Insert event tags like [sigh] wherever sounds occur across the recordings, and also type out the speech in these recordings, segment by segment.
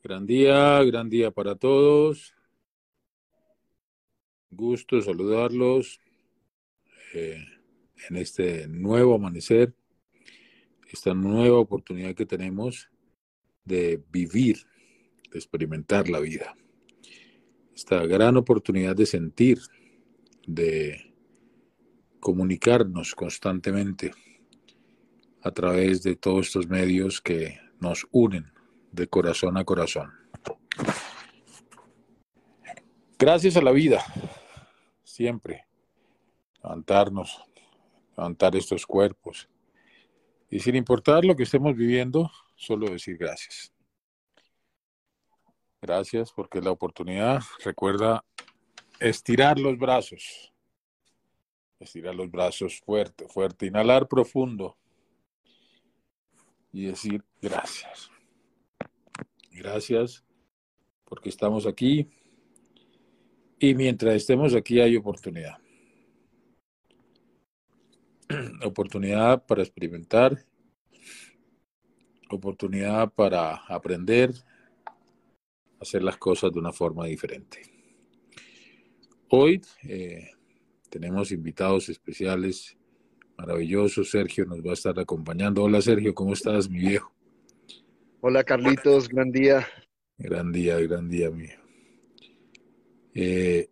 Gran día, gran día para todos. Gusto saludarlos eh, en este nuevo amanecer, esta nueva oportunidad que tenemos de vivir, de experimentar la vida. Esta gran oportunidad de sentir, de comunicarnos constantemente a través de todos estos medios que nos unen de corazón a corazón. Gracias a la vida, siempre, levantarnos, levantar estos cuerpos. Y sin importar lo que estemos viviendo, solo decir gracias. Gracias porque la oportunidad, recuerda, estirar los brazos. Estirar los brazos fuerte, fuerte. Inhalar profundo. Y decir gracias. Gracias porque estamos aquí y mientras estemos aquí hay oportunidad. [clears throat] oportunidad para experimentar, oportunidad para aprender, hacer las cosas de una forma diferente. Hoy eh, tenemos invitados especiales maravillosos. Sergio nos va a estar acompañando. Hola Sergio, ¿cómo estás, mi viejo? Hola Carlitos, gran día. Gran día, gran día mío. Eh,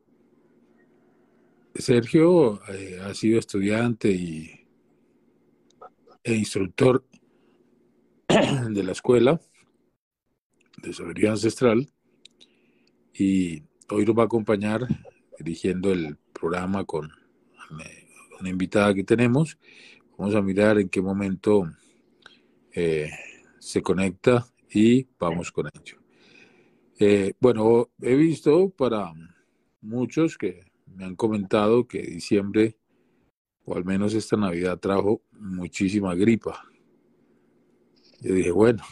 Sergio eh, ha sido estudiante y, e instructor [clears throat] de la escuela de sabiduría ancestral y hoy nos va a acompañar dirigiendo el programa con una invitada que tenemos. Vamos a mirar en qué momento eh, se conecta y vamos con ello. Eh, bueno, he visto para muchos que me han comentado que diciembre, o al menos esta Navidad, trajo muchísima gripa. Yo dije, bueno,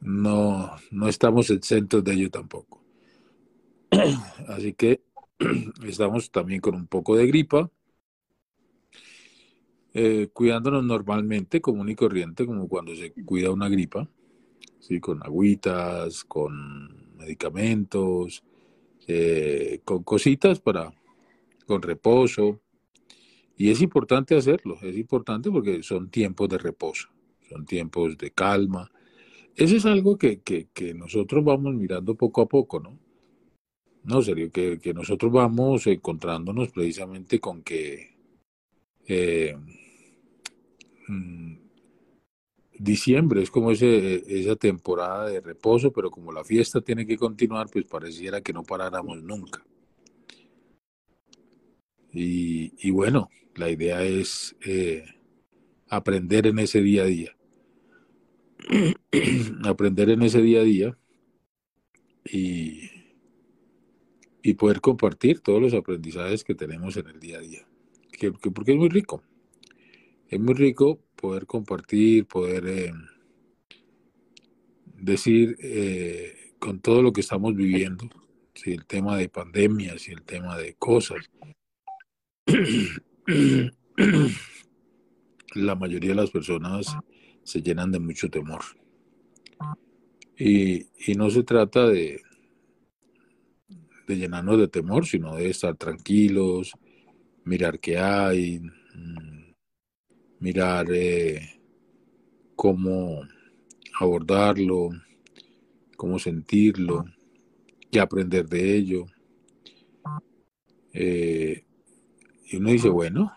no, no estamos exentos de ello tampoco. [clears throat] Así que [clears throat] estamos también con un poco de gripa eh, cuidándonos normalmente, común y corriente, como cuando se cuida una gripa, ¿sí? con agüitas, con medicamentos, eh, con cositas para, con reposo. Y es importante hacerlo, es importante porque son tiempos de reposo, son tiempos de calma. Eso es algo que, que, nosotros vamos mirando poco a poco, ¿no? No, serio, que, que nosotros vamos encontrándonos precisamente con que eh, Mm, diciembre es como ese, esa temporada de reposo, pero como la fiesta tiene que continuar, pues pareciera que no paráramos nunca. Y, bueno, la idea es eh, aprender en ese día a día. [clears throat] aprender en ese día a día y, y poder compartir todos los aprendizajes que tenemos en el día a día. que, porque es muy rico es muy rico poder compartir, poder eh, decir eh, con todo lo que estamos viviendo, si el tema de pandemias y el tema de cosas, la mayoría de las personas se llenan de mucho temor. Y, y no se trata de, de llenarnos de temor, sino de estar tranquilos, mirar qué hay, mm, mirar eh, cómo abordarlo, cómo sentirlo y aprender de ello. Eh, y uno dice, bueno,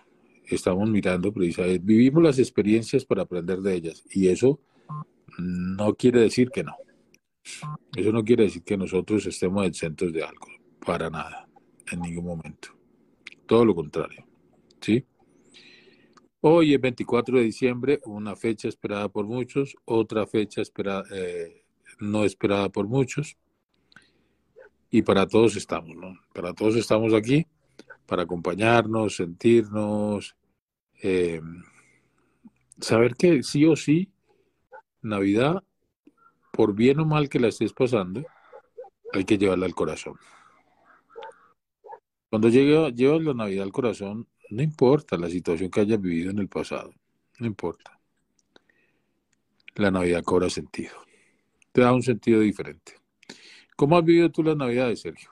estamos mirando precisamente, vivimos las experiencias para aprender de ellas y eso no quiere decir que no. Eso no quiere decir que nosotros estemos exentos de algo, para nada, en ningún momento. Todo lo contrario. ¿Sí? Hoy es 24 de diciembre, una fecha esperada por muchos, otra fecha esperada, eh, no esperada por muchos. Y para todos estamos, ¿no? Para todos estamos aquí, para acompañarnos, sentirnos, eh, saber que sí o sí, Navidad, por bien o mal que la estés pasando, hay que llevarla al corazón. Cuando llevas la Navidad al corazón, no importa la situación que hayas vivido en el pasado, no importa. La Navidad cobra sentido. te da un sentido diferente. ¿Cómo has vivido tú las Navidades, Sergio?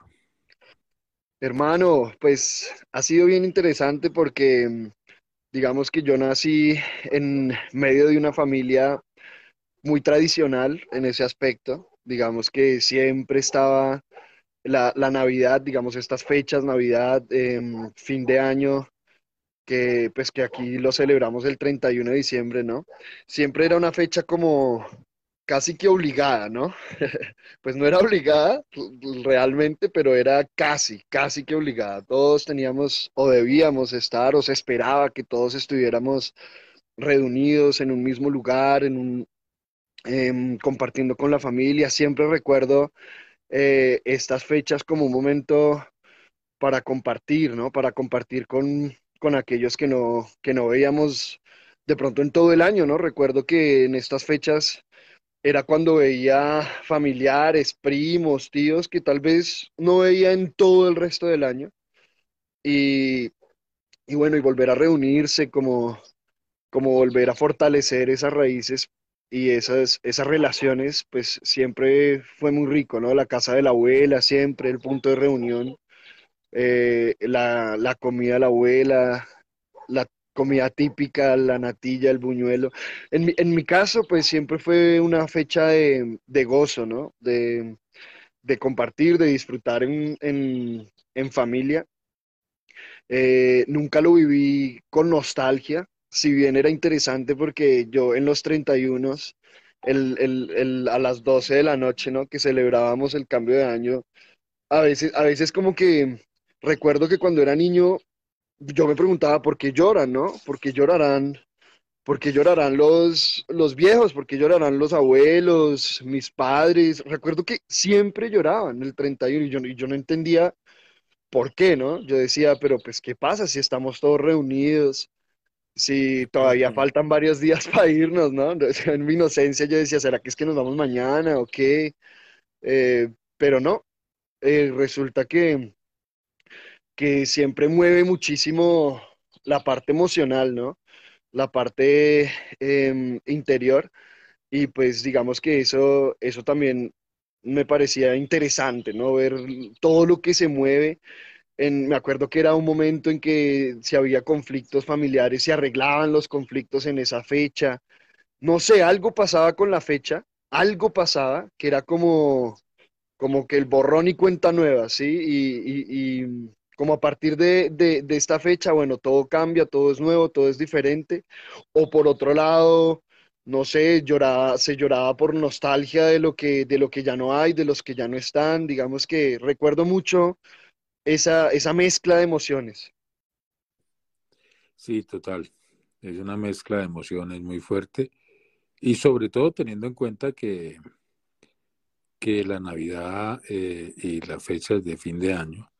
Hermano, pues ha sido bien interesante porque digamos que yo nací en medio de una familia muy tradicional en ese aspecto. Digamos que siempre estaba la, Navidad, digamos estas fechas, Navidad, em, fin de año, que pues que aquí lo celebramos el 31 de diciembre, ¿no? Siempre era una fecha como casi que obligada, ¿no? [laughs] pues no era obligada realmente, pero era casi, casi que obligada. Todos teníamos o debíamos estar o se esperaba que todos estuviéramos reunidos en un mismo lugar, en un, em, compartiendo con la familia. Siempre recuerdo eh, estas fechas como un momento para compartir, ¿no? Para compartir con, con aquellos que no, que no veíamos de pronto en todo el año, ¿no? Recuerdo que en estas fechas era cuando veía familiares, primos, tíos que tal vez no veía en todo el resto del año. Y, y bueno, y volver a reunirse, como, como volver a fortalecer esas raíces y esas, esas relaciones, pues siempre fue muy rico, ¿no? La casa de la abuela, siempre el punto de reunión, eh, la, la comida de la abuela, la comida típica, la natilla, el buñuelo. En mi, en mi caso, pues siempre fue una fecha de, de gozo, ¿no? De, de, compartir, de disfrutar en, en, en familia. Eh, nunca lo viví con nostalgia, si bien era interesante porque yo en los 31, el, el, el, a las 12 de la noche, ¿no? Que celebrábamos el cambio de año, a veces, a veces como que recuerdo que cuando era niño yo me preguntaba por qué lloran, ¿no? ¿Por qué llorarán? ¿Por qué llorarán los, los viejos? ¿Por qué llorarán los abuelos, mis padres? Recuerdo que siempre lloraban el 31 y yo, y yo no entendía por qué, ¿no? Yo decía, pero pues, ¿qué pasa si estamos todos reunidos? Si todavía faltan varios días [laughs] para irnos, ¿no? [laughs] En mi inocencia yo decía, ¿será que es que nos vamos mañana o qué? Eh, pero no, eh, resulta que que siempre mueve muchísimo la parte emocional, ¿no? La parte em, interior. Y pues digamos que eso, eso también me parecía interesante, ¿no? Ver todo lo que se mueve. En, me acuerdo que era un momento en que si había conflictos familiares, se arreglaban los conflictos en esa fecha. No sé, algo pasaba con la fecha, algo pasaba que era como, como que el borrón y cuenta nueva, ¿sí? y como a partir de, esta fecha, bueno, todo cambia, todo es nuevo, todo es diferente, o por otro lado, no sé, lloraba, se lloraba por nostalgia de lo que, de lo que ya no hay, de los que ya no están, digamos que recuerdo mucho esa, esa mezcla de emociones. Sí, total, es una mezcla de emociones muy fuerte. Y sobre todo teniendo en cuenta que, que la Navidad eh, y las fechas de fin de año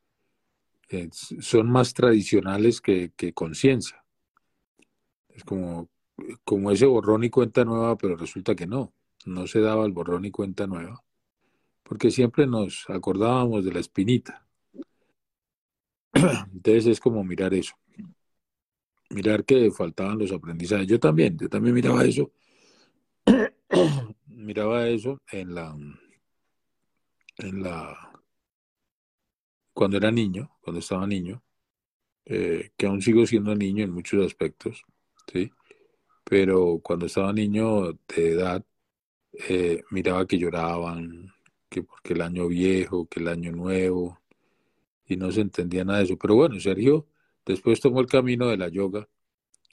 son más tradicionales que, conciencia. Es como, como ese borrón y cuenta nueva, pero resulta que no, no se daba el borrón y cuenta nueva, porque siempre nos acordábamos de la espinita. [clears throat] Entonces es como mirar eso, mirar que faltaban los aprendizajes. Yo también, yo también miraba eso, [clears throat] miraba eso en la, en la cuando era niño, cuando estaba niño, eh, que aún sigo siendo niño en muchos aspectos, ¿sí? Pero cuando estaba niño de edad, eh, miraba que lloraban, que porque el año viejo, que el año nuevo, y no se entendía nada de eso. Pero bueno, Sergio después tomó el camino de la yoga,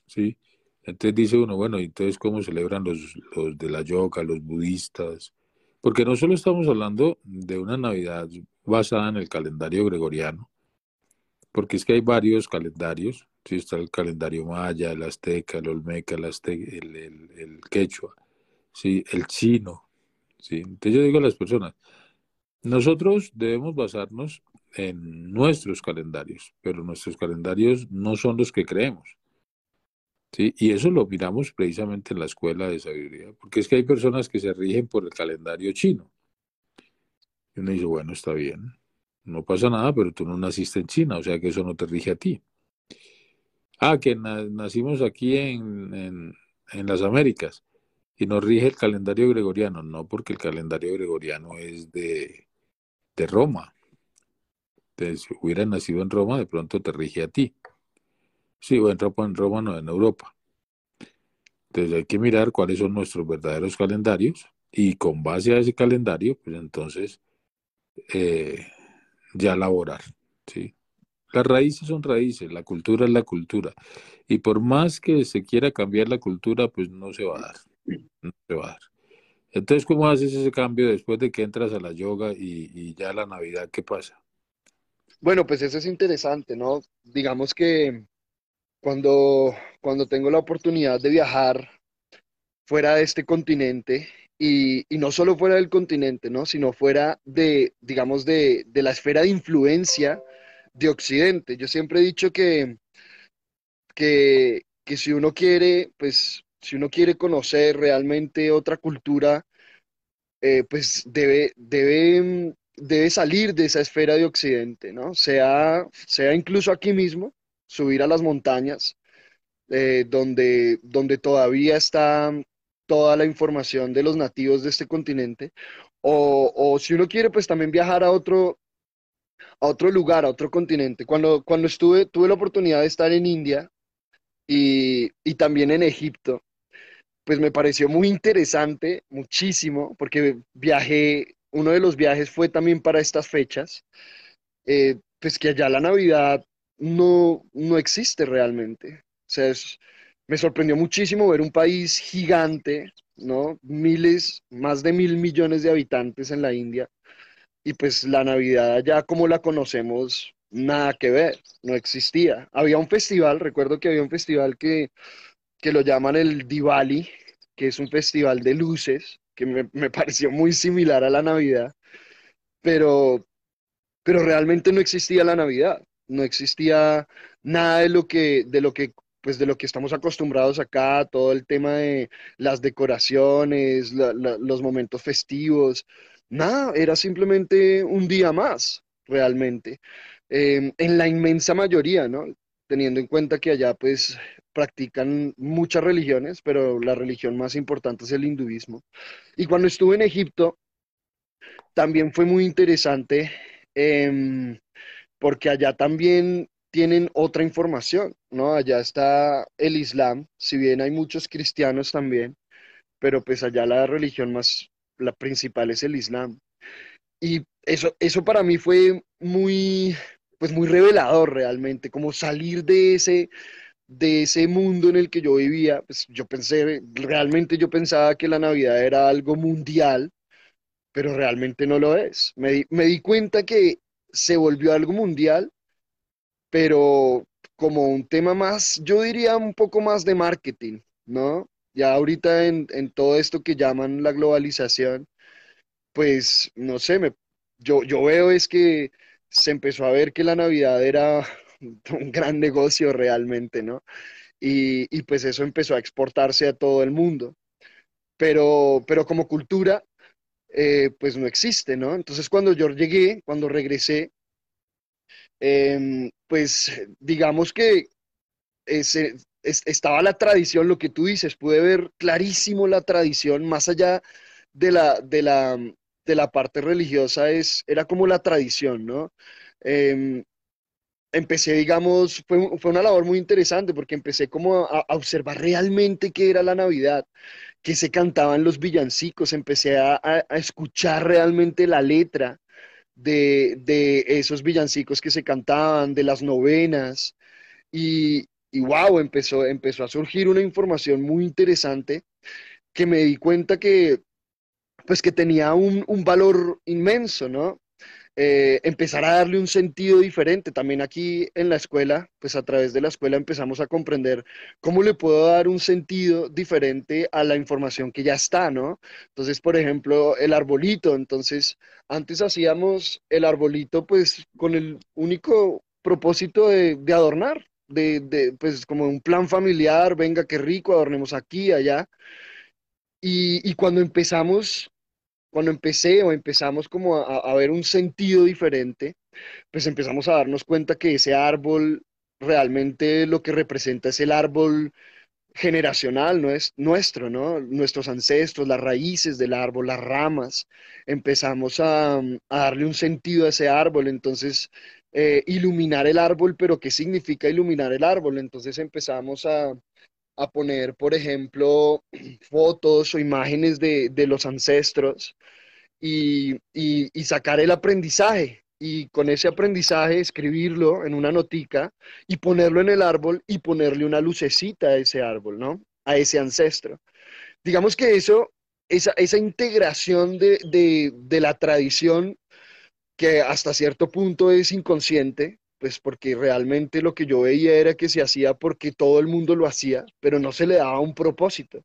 ¿sí? Entonces dice uno, bueno, entonces cómo celebran los, los de la yoga, los budistas? Porque no solo estamos hablando de una Navidad basada en el calendario gregoriano, porque es que hay varios calendarios, ¿sí? está el calendario maya, el azteca, el olmeca, el, el, quechua, ¿sí? el chino. ¿sí? Entonces yo digo a las personas, nosotros debemos basarnos en nuestros calendarios, pero nuestros calendarios no son los que creemos. ¿sí? Y eso lo miramos precisamente en la escuela de sabiduría, porque es que hay personas que se rigen por el calendario chino. Y uno dice, bueno, está bien, no pasa nada, pero tú no naciste en China, o sea que eso no te rige a ti. Ah, que nacimos aquí en, en, las Américas. y nos rige el calendario gregoriano, no porque el calendario gregoriano es de, de Roma. Entonces, si hubiera nacido en Roma, de pronto te rige a ti. Sí, o en en Roma, no en Europa. Entonces hay que mirar cuáles son nuestros verdaderos calendarios y con base a ese calendario, pues entonces eh, ya laborar. ¿sí? Las raíces son raíces, la cultura es la cultura. Y por más que se quiera cambiar la cultura, pues no se va a dar. No se va a dar. Entonces, ¿cómo haces ese cambio después de que entras a la yoga y, y ya la Navidad, qué pasa? Bueno, pues eso es interesante, ¿no? Digamos que cuando, cuando tengo la oportunidad de viajar fuera de este continente y, no solo fuera del continente, ¿no? Sino fuera de, digamos, de, de la esfera de influencia de Occidente. Yo siempre he dicho que, que, que si uno quiere, pues, si uno quiere conocer realmente otra cultura, eh, pues debe, debe, debe salir de esa esfera de Occidente, ¿no? Sea, sea incluso aquí mismo, subir a las montañas, eh, donde, donde todavía está toda la información de los nativos de este continente, o, o si uno quiere, pues también viajar a otro, a otro lugar, a otro continente. Cuando, cuando estuve, tuve la oportunidad de estar en India y, y también en Egipto, pues me pareció muy interesante, muchísimo, porque viajé, uno de los viajes fue también para estas fechas, eh, pues que allá la Navidad no, no existe realmente. O sea, es- me sorprendió muchísimo ver un país gigante, ¿no? Miles, más de mil millones de habitantes en la India y pues la Navidad allá como la conocemos, nada que ver, no existía. Había un festival, recuerdo que había un festival que, que lo llaman el Diwali, que es un festival de luces, que me, [laughs] pareció muy similar a la Navidad, pero, pero realmente no existía la Navidad, no existía nada de lo que, de lo que, pues de lo que estamos acostumbrados acá, todo el tema de las decoraciones, la- la- los momentos festivos, nada, era simplemente un día más, realmente, Eh, en la inmensa mayoría, ¿no? Teniendo en cuenta que allá pues practican muchas religiones, pero la religión más importante es el hinduismo. Y cuando estuve en Egipto, también fue muy interesante. em, porque allá también tienen otra información, ¿no? Allá está el Islam, si bien hay muchos cristianos también, pero pues allá la religión más, la principal es el Islam. Y eso, eso para mí fue muy, pues muy revelador realmente, como salir de ese, de ese mundo en el que yo vivía, pues yo pensé, realmente yo pensaba que la Navidad era algo mundial, pero realmente no lo es. Me me di cuenta que se volvió algo mundial pero como un tema más, yo diría un poco más de marketing, ¿no? Ya ahorita en, en todo esto que llaman la globalización, pues no sé, me, yo, yo veo es que se empezó a ver que la Navidad era [laughs] un gran negocio realmente, ¿no? Y, y pues eso empezó a exportarse a todo el mundo, pero, pero como cultura, eh, pues no existe, ¿no? Entonces cuando yo llegué, cuando regresé, em, pues digamos que estaba la tradición, lo que tú dices, pude ver clarísimo la tradición, más allá de la, de la, de la parte religiosa, es, era como la tradición, ¿no? Em, empecé, digamos, fue, fue una labor muy interesante porque empecé como a, observar realmente qué era la Navidad, qué se cantaban los villancicos, empecé a escuchar realmente la letra de, de esos villancicos que se cantaban, de las novenas y, y wow, empezó, empezó a surgir una información muy interesante que me di cuenta que, pues, que tenía un, un valor inmenso, ¿no? Eh, empezar a darle un sentido diferente. También aquí en la escuela, pues a través de la escuela empezamos a comprender cómo le puedo dar un sentido diferente a la información que ya está, ¿no? Entonces, por ejemplo, el arbolito. Entonces, antes hacíamos el arbolito pues con el único propósito de, adornar, de, pues como un plan familiar, venga, qué rico, adornemos aquí, allá. Y cuando empezamos cuando empecé o empezamos como a, ver un sentido diferente, pues empezamos a darnos cuenta que ese árbol realmente lo que representa es el árbol generacional no es nuestro, ¿no? Nuestros ancestros, las raíces del árbol, las ramas, empezamos a, darle un sentido a ese árbol, entonces eh, iluminar el árbol, pero ¿qué significa iluminar el árbol? Entonces empezamos a, poner, por ejemplo, [clears throat] fotos o imágenes de, los ancestros y, y sacar el aprendizaje, y con ese aprendizaje escribirlo en una notica y ponerlo en el árbol y ponerle una lucecita a ese árbol, ¿no? A ese ancestro. Digamos que eso, esa, esa integración de, de, de la tradición que hasta cierto punto es inconsciente, pues porque realmente lo que yo veía era que se hacía porque todo el mundo lo hacía, pero no se le daba un propósito.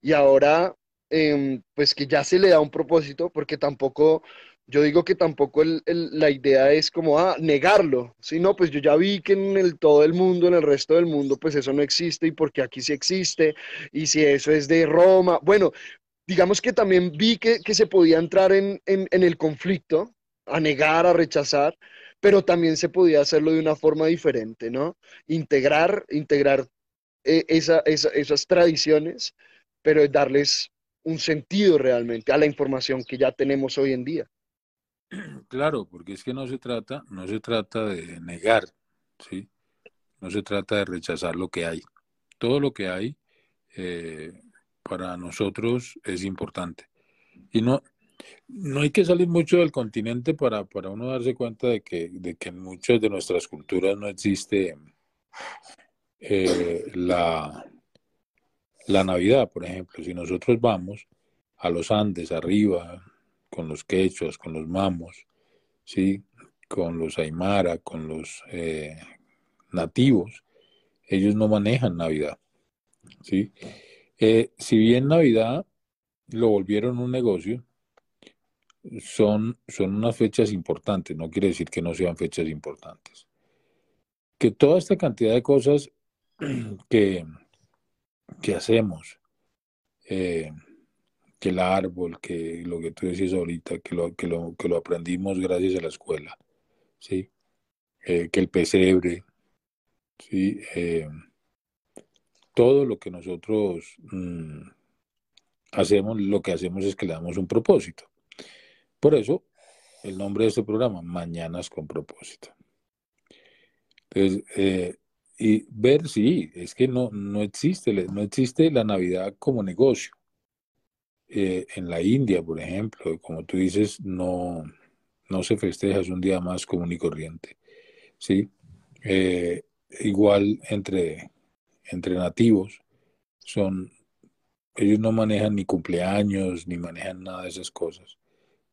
Y ahora, em, pues que ya se le da un propósito, porque tampoco yo digo que tampoco la idea es como ah, negarlo, sino pues yo ya vi que en el, todo el mundo, en el resto del mundo, pues eso no existe y porque aquí sí existe, y si eso es de Roma, bueno, digamos que también vi que, se podía entrar en, el conflicto, a negar, a rechazar, pero también se podía hacerlo de una forma diferente, ¿no? Integrar, integrar eh, esas tradiciones, pero darles un sentido realmente a la información que ya tenemos hoy en día. [clears throat] Claro, porque es que no se trata, no se trata de negar, ¿sí? No se trata de rechazar lo que hay. Todo lo que hay eh, para nosotros es importante. Y no, no hay que salir mucho del continente para, para uno darse cuenta de que, de que en muchas de nuestras culturas no existe eh, la, la Navidad, por ejemplo. Si nosotros vamos a los Andes, arriba, con los quechos, con los mamos, ¿sí? con los aymara, con los eh, nativos, ellos no manejan Navidad. ¿sí? Eh, si bien Navidad lo volvieron un negocio, son, son unas fechas importantes, no quiere decir que no sean fechas importantes. Que toda esta cantidad de cosas [clears throat] que, que hacemos, eh, que el árbol, que lo que tú decías ahorita, que lo, que lo, que lo aprendimos gracias a la escuela, ¿sí? Eh, que el pesebre, ¿sí? Eh, todo lo que nosotros mm, hacemos, lo que hacemos es que le damos un propósito. Por eso, el nombre de este programa, Mañanas con propósito. Entonces, eh, y ver, sí, es que no, no, existe, no existe la Navidad como negocio. Eh, en la India, por ejemplo, como tú dices, no, no se festeja, es un día más común y corriente. ¿sí? Eh, igual entre, entre nativos, son, ellos no manejan ni cumpleaños, ni manejan nada de esas cosas,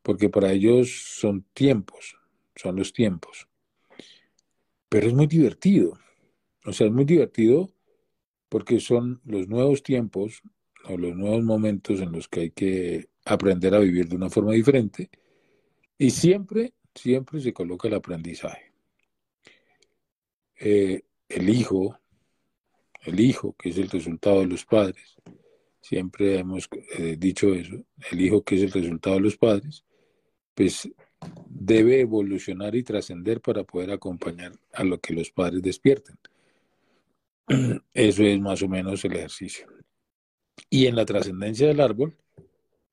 porque para ellos son tiempos, son los tiempos. Pero es muy divertido, o sea, es muy divertido porque son los nuevos tiempos o los nuevos momentos en los que hay que aprender a vivir de una forma diferente y siempre, siempre se coloca el aprendizaje. Eh, el hijo, el hijo que es el resultado de los padres, siempre hemos eh, dicho eso, el hijo que es el resultado de los padres, pues debe evolucionar y trascender para poder acompañar a lo que los padres despierten. [clears throat] Eso es más o menos el ejercicio. Y en la trascendencia del árbol,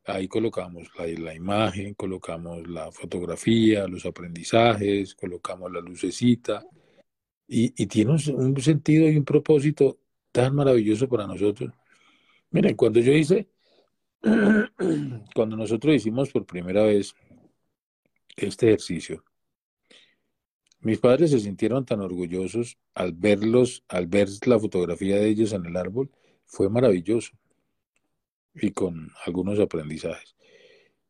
ahí colocamos la, imagen, colocamos la fotografía, los aprendizajes, colocamos la lucecita, y, tiene un, sentido y un propósito tan maravilloso para nosotros. Miren, cuando yo hice, [clears throat] cuando nosotros hicimos por primera vez este ejercicio, mis padres se sintieron tan orgullosos al verlos, al ver la fotografía de ellos en el árbol, fue maravilloso y con algunos aprendizajes.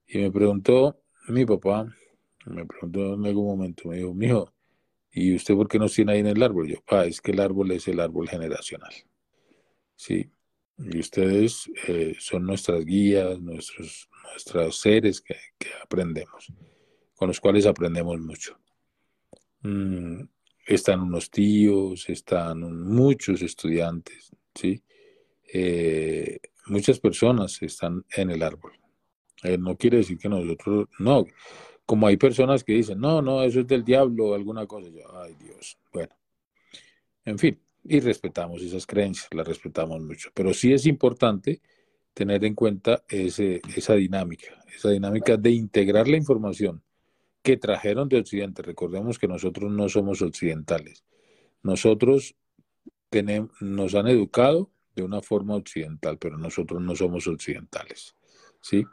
Y me preguntó mi papá, me preguntó en algún momento, me dijo, mijo, ¿y usted por qué nos tiene ahí en el árbol? Yo, pa, es que el árbol es el árbol generacional. Sí, y ustedes eh, son nuestras guías, nuestros, nuestros seres que, aprendemos, con los cuales aprendemos mucho. Mm, están unos tíos, están muchos estudiantes, ¿sí? Eh, muchas personas están en el árbol. Eh, no quiere decir que nosotros, no, como hay personas que dicen, no, no, eso es del diablo o alguna cosa. Yo, ay Dios, bueno. En fin, y respetamos esas creencias, las respetamos mucho. Pero sí es importante tener en cuenta ese, esa dinámica, esa dinámica de integrar la información que trajeron de Occidente. Recordemos que nosotros no somos occidentales. Nosotros tenemos, nos han educado de una forma occidental, pero nosotros no somos occidentales. ¿sí?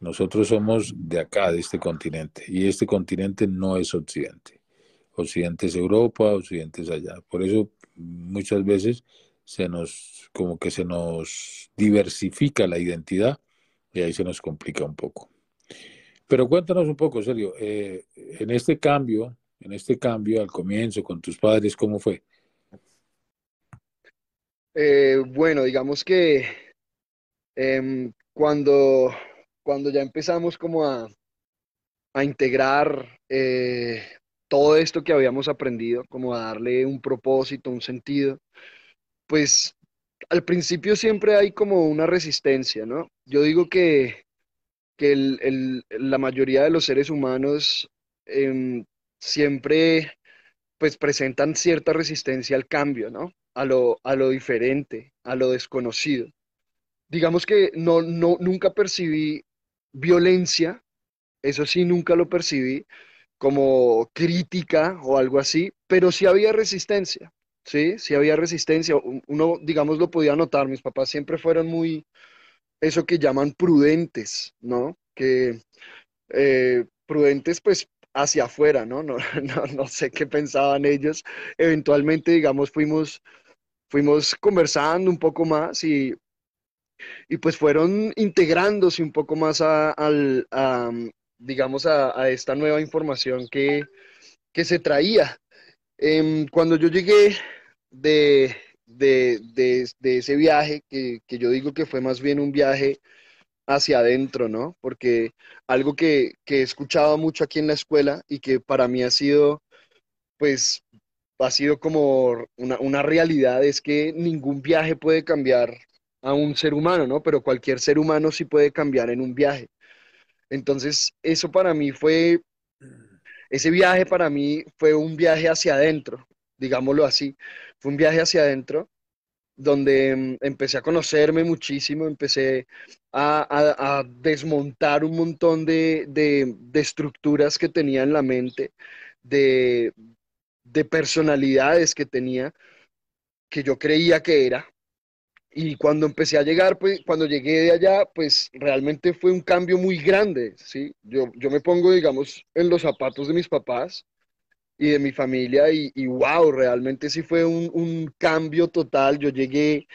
Nosotros somos de acá, de este continente, y este continente no es occidente. Occidente es Europa, occidente es allá. Por eso muchas veces se nos, como que se nos diversifica la identidad y ahí se nos complica un poco. Pero cuéntanos un poco, Sergio, eh, en este cambio, en este cambio al comienzo con tus padres, ¿cómo fue? Eh, bueno, digamos que em, cuando, cuando ya empezamos como a, a integrar eh, todo esto que habíamos aprendido, como a darle un propósito, un sentido, pues al principio siempre hay como una resistencia, ¿no? Yo digo que, que la mayoría de los seres humanos em, siempre pues presentan cierta resistencia al cambio, ¿no? A lo, a lo diferente, a lo desconocido. Digamos que no, no, nunca percibí violencia, eso sí, nunca lo percibí como crítica o algo así, pero sí había resistencia, ¿sí? Sí había resistencia. Uno, digamos, lo podía notar, mis papás siempre fueron muy, eso que llaman prudentes, ¿no? Que eh, prudentes, pues, hacia afuera, ¿no? No, [laughs] ¿no? no sé qué pensaban ellos. Eventualmente, digamos, fuimos, fuimos conversando un poco más y, y pues fueron integrándose un poco más a, al, digamos, a, esta nueva información que, que se traía. Em, cuando yo llegué de, de, de, ese viaje, que, que, yo digo que fue más bien un viaje hacia adentro, ¿no? Porque algo que, que he escuchado mucho aquí en la escuela y que para mí ha sido, pues, ha sido como una, una realidad, es que ningún viaje puede cambiar a un ser humano, ¿no? Pero cualquier ser humano sí puede cambiar en un viaje. Entonces, eso para mí fue, ese viaje para mí fue un viaje hacia adentro, digámoslo así. Fue un viaje hacia adentro donde mm, empecé a conocerme muchísimo, empecé a, desmontar un montón de, estructuras que tenía en la mente, de, de personalidades que tenía, que yo creía que era. Y cuando empecé a llegar, pues cuando llegué de allá, pues realmente fue un cambio muy grande, ¿sí? Yo, yo me pongo, digamos, en los zapatos de mis papás y de mi familia y, y wow, realmente sí fue un, un, cambio total. Yo llegué,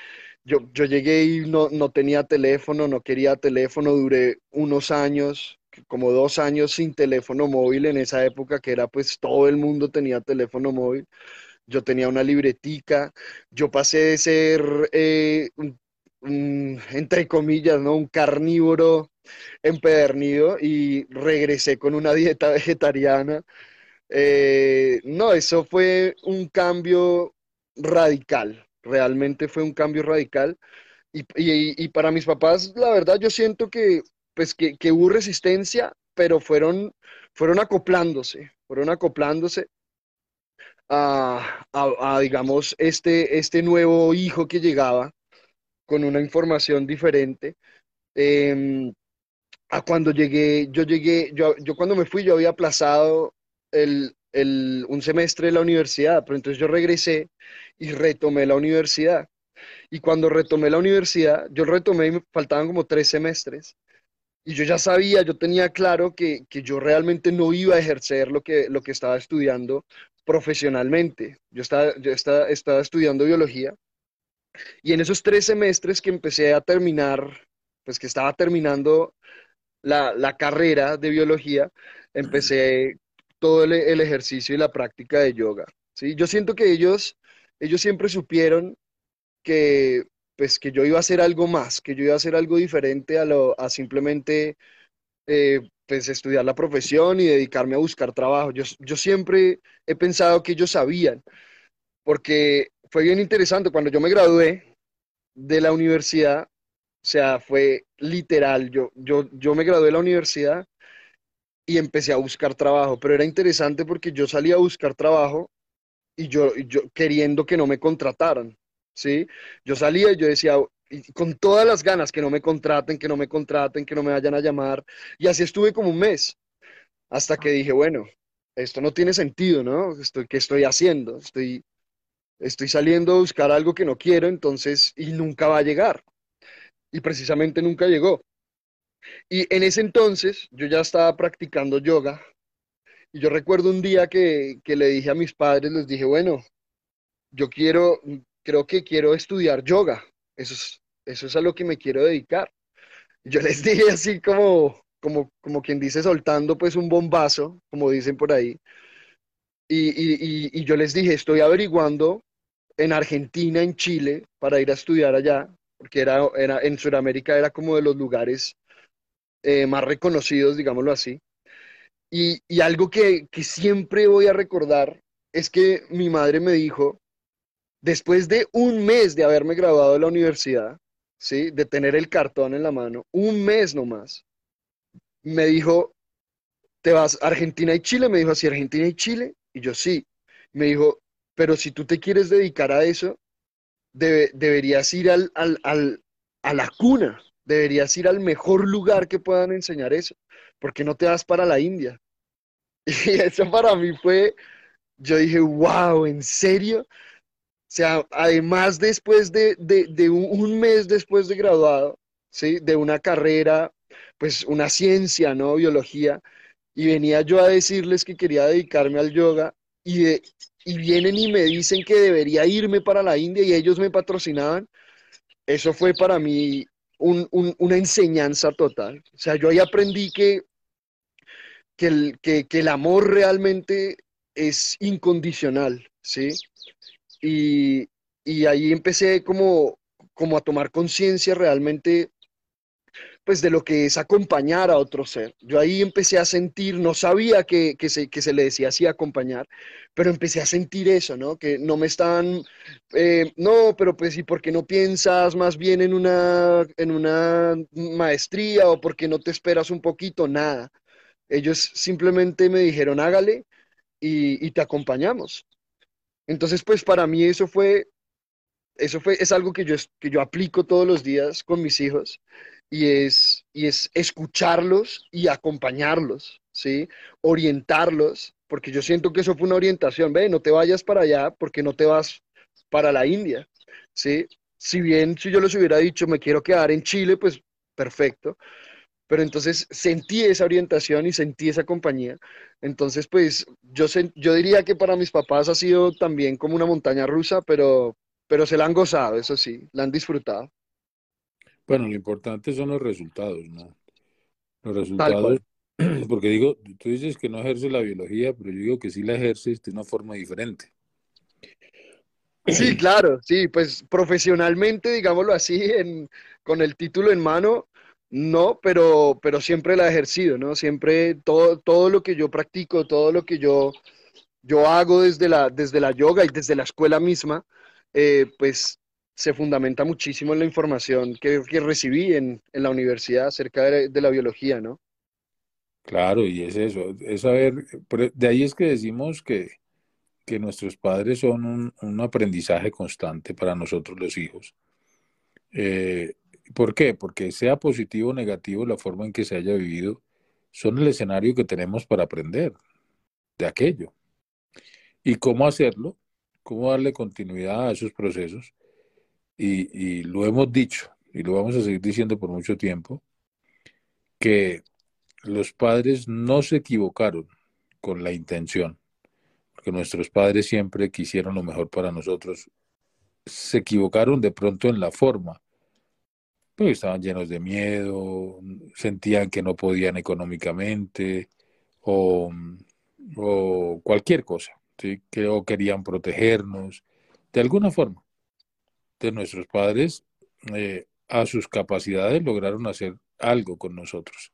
yo, yo llegué y no, no tenía teléfono, no quería teléfono, duré unos años, como dos años sin teléfono móvil en esa época que era pues todo el mundo tenía teléfono móvil. Yo tenía una libretica, yo pasé de ser, eh, entre comillas, ¿no? un carnívoro empedernido y regresé con una dieta [laughs] vegetariana eh, no, eso fue un cambio radical, realmente fue un cambio radical. Y, para mis papás, la verdad, yo siento que, pues, que, hubo resistencia, pero fueron, fueron acoplándose, fueron acoplándose a, digamos, este, este nuevo hijo que llegaba con una información diferente. Em, a cuando llegué, yo llegué, yo, yo cuando me fui, yo había aplazado el, un semestre de la universidad, pero entonces yo regresé y retomé la universidad. Y cuando retomé la universidad, yo retomé y me faltaban como tres semestres. Y yo ya sabía, yo tenía claro que, yo realmente no iba a ejercer lo que, lo que estaba estudiando profesionalmente. Yo estaba, yo estaba, estaba estudiando biología. Y en esos tres semestres que empecé a terminar, pues que estaba terminando la, la carrera de biología, empecé todo el, ejercicio y la práctica de yoga. ¿sí? Yo siento que ellos, ellos siempre supieron que, pues, que yo iba a hacer algo más, que yo iba a hacer algo diferente a, lo, a simplemente eh, pues, estudiar la profesión y dedicarme a buscar trabajo. Yo, yo siempre he pensado que ellos sabían, porque fue bien interesante. Cuando yo me gradué de la universidad, o sea, fue literal, yo, yo, yo me gradué de la universidad y empecé a buscar trabajo, pero era interesante porque yo salí a buscar trabajo y yo, yo queriendo que no me contrataran, ¿sí? Yo salía y yo decía, con todas las ganas, que no me contraten, que no me contraten, que no me vayan a llamar. Y así estuve como un mes, hasta que dije, bueno, esto no tiene sentido, ¿no? Estoy, ¿Qué estoy haciendo? Estoy, estoy saliendo a buscar algo que no quiero, entonces, y nunca va a llegar. Y precisamente nunca llegó. Y en ese entonces yo ya estaba practicando yoga. Y yo recuerdo un día que, que le dije a mis padres, les dije, bueno, yo quiero, creo que quiero estudiar yoga. Eso es, eso es a lo que me quiero dedicar. Yo [laughs] les dije así como, como, como quien dice, soltando pues un bombazo, como dicen por ahí. Y, y, yo les dije, estoy averiguando en Argentina, en Chile, para ir a estudiar allá, porque era, era, en Sudamérica era como de los lugares eh, más reconocidos, digámoslo así. Y, algo que, siempre voy a recordar es que mi madre me dijo, después de un mes de haberme graduado de la universidad, ¿sí? de tener el cartón en la mano, un mes nomás, me dijo, ¿te vas a Argentina y Chile? Me dijo así, Argentina y Chile. Y yo sí. Me dijo, pero si tú te quieres dedicar a eso, deberías ir al, al, a la cuna, deberías ir al mejor lugar que puedan enseñar eso, porque no te vas para la India. [laughs] Y eso para mí fue, yo dije, wow, ¿en serio? O sea, además después de, de, un, mes después de graduado, ¿sí? De una carrera, pues una ciencia, ¿no? Biología. Y venía yo a decirles que quería dedicarme al yoga y, de, y vienen y me dicen que debería irme para la India y ellos me patrocinaban. Eso fue para mí una enseñanza total. O sea, yo ahí aprendí que, que, el, que, el amor realmente es incondicional, ¿sí? Y, y ahí empecé como, como a tomar conciencia realmente pues de lo que es acompañar a otro ser. Yo ahí empecé a sentir, no sabía que, que, se, que se le decía así acompañar, pero empecé a sentir eso, ¿no? Que no me están, eh, no, pero pues ¿y por qué no piensas más bien en una, en una maestría o por qué no te esperas un poquito? Nada. Ellos simplemente me dijeron, hágale y, y te acompañamos. Entonces, pues para mí eso fue, eso fue, es algo que yo, que yo aplico todos los días con mis hijos y es, y es escucharlos y acompañarlos, ¿sí? Orientarlos, porque yo siento que eso fue una orientación, ve, no te vayas para allá porque no te vas para la India, ¿sí? Si bien si yo les hubiera dicho me quiero quedar en Chile, pues perfecto, pero entonces sentí esa orientación y sentí esa compañía. Entonces, pues yo, yo diría que para mis papás ha sido también como una montaña rusa, pero, pero se la han gozado, eso sí, la han disfrutado. Bueno, lo importante son los resultados, ¿no? Los resultados, [clears throat] porque digo, tú dices que no ejerce la biología, pero yo digo que sí la ejerces de una forma diferente. Sí, claro, sí, pues profesionalmente, digámoslo así, en, con el título en mano, no, pero, pero siempre la he ejercido, ¿no? Siempre todo, todo lo que yo practico, todo lo que yo, yo hago desde la, desde la yoga y desde la escuela misma, eh, pues se fundamenta muchísimo en la información que, que recibí en, en, la universidad acerca de, la biología, ¿no? Claro, y es eso, es saber, de ahí es que decimos que, que nuestros padres son un, un, aprendizaje constante para nosotros los hijos. Eh, ¿Por qué? Porque sea positivo o negativo la forma en que se haya vivido, son el escenario que tenemos para aprender de aquello. ¿Y cómo hacerlo? ¿Cómo darle continuidad a esos procesos? Y, y lo hemos dicho y lo vamos a seguir diciendo por mucho tiempo, que los padres no se equivocaron con la intención, porque nuestros padres siempre quisieron lo mejor para nosotros, se equivocaron de pronto en la forma, porque estaban llenos de miedo, sentían que no podían económicamente o, o cualquier cosa, que o querían protegernos, de alguna forma de nuestros padres eh, a sus capacidades lograron hacer algo con nosotros.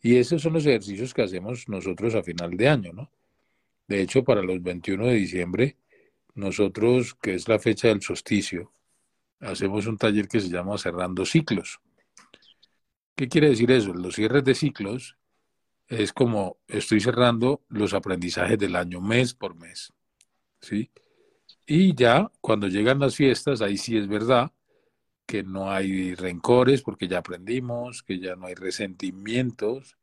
Y esos son los ejercicios que hacemos nosotros a final de año, ¿no? De hecho, para los 21 de diciembre, nosotros, que es la fecha del solsticio, hacemos un taller que se llama Cerrando Ciclos. ¿Qué quiere decir eso? Los cierres de ciclos es como estoy cerrando los aprendizajes del año mes por mes, ¿sí? Y ya cuando llegan las fiestas, ahí sí es verdad que no hay rencores porque ya aprendimos, que ya no hay resentimientos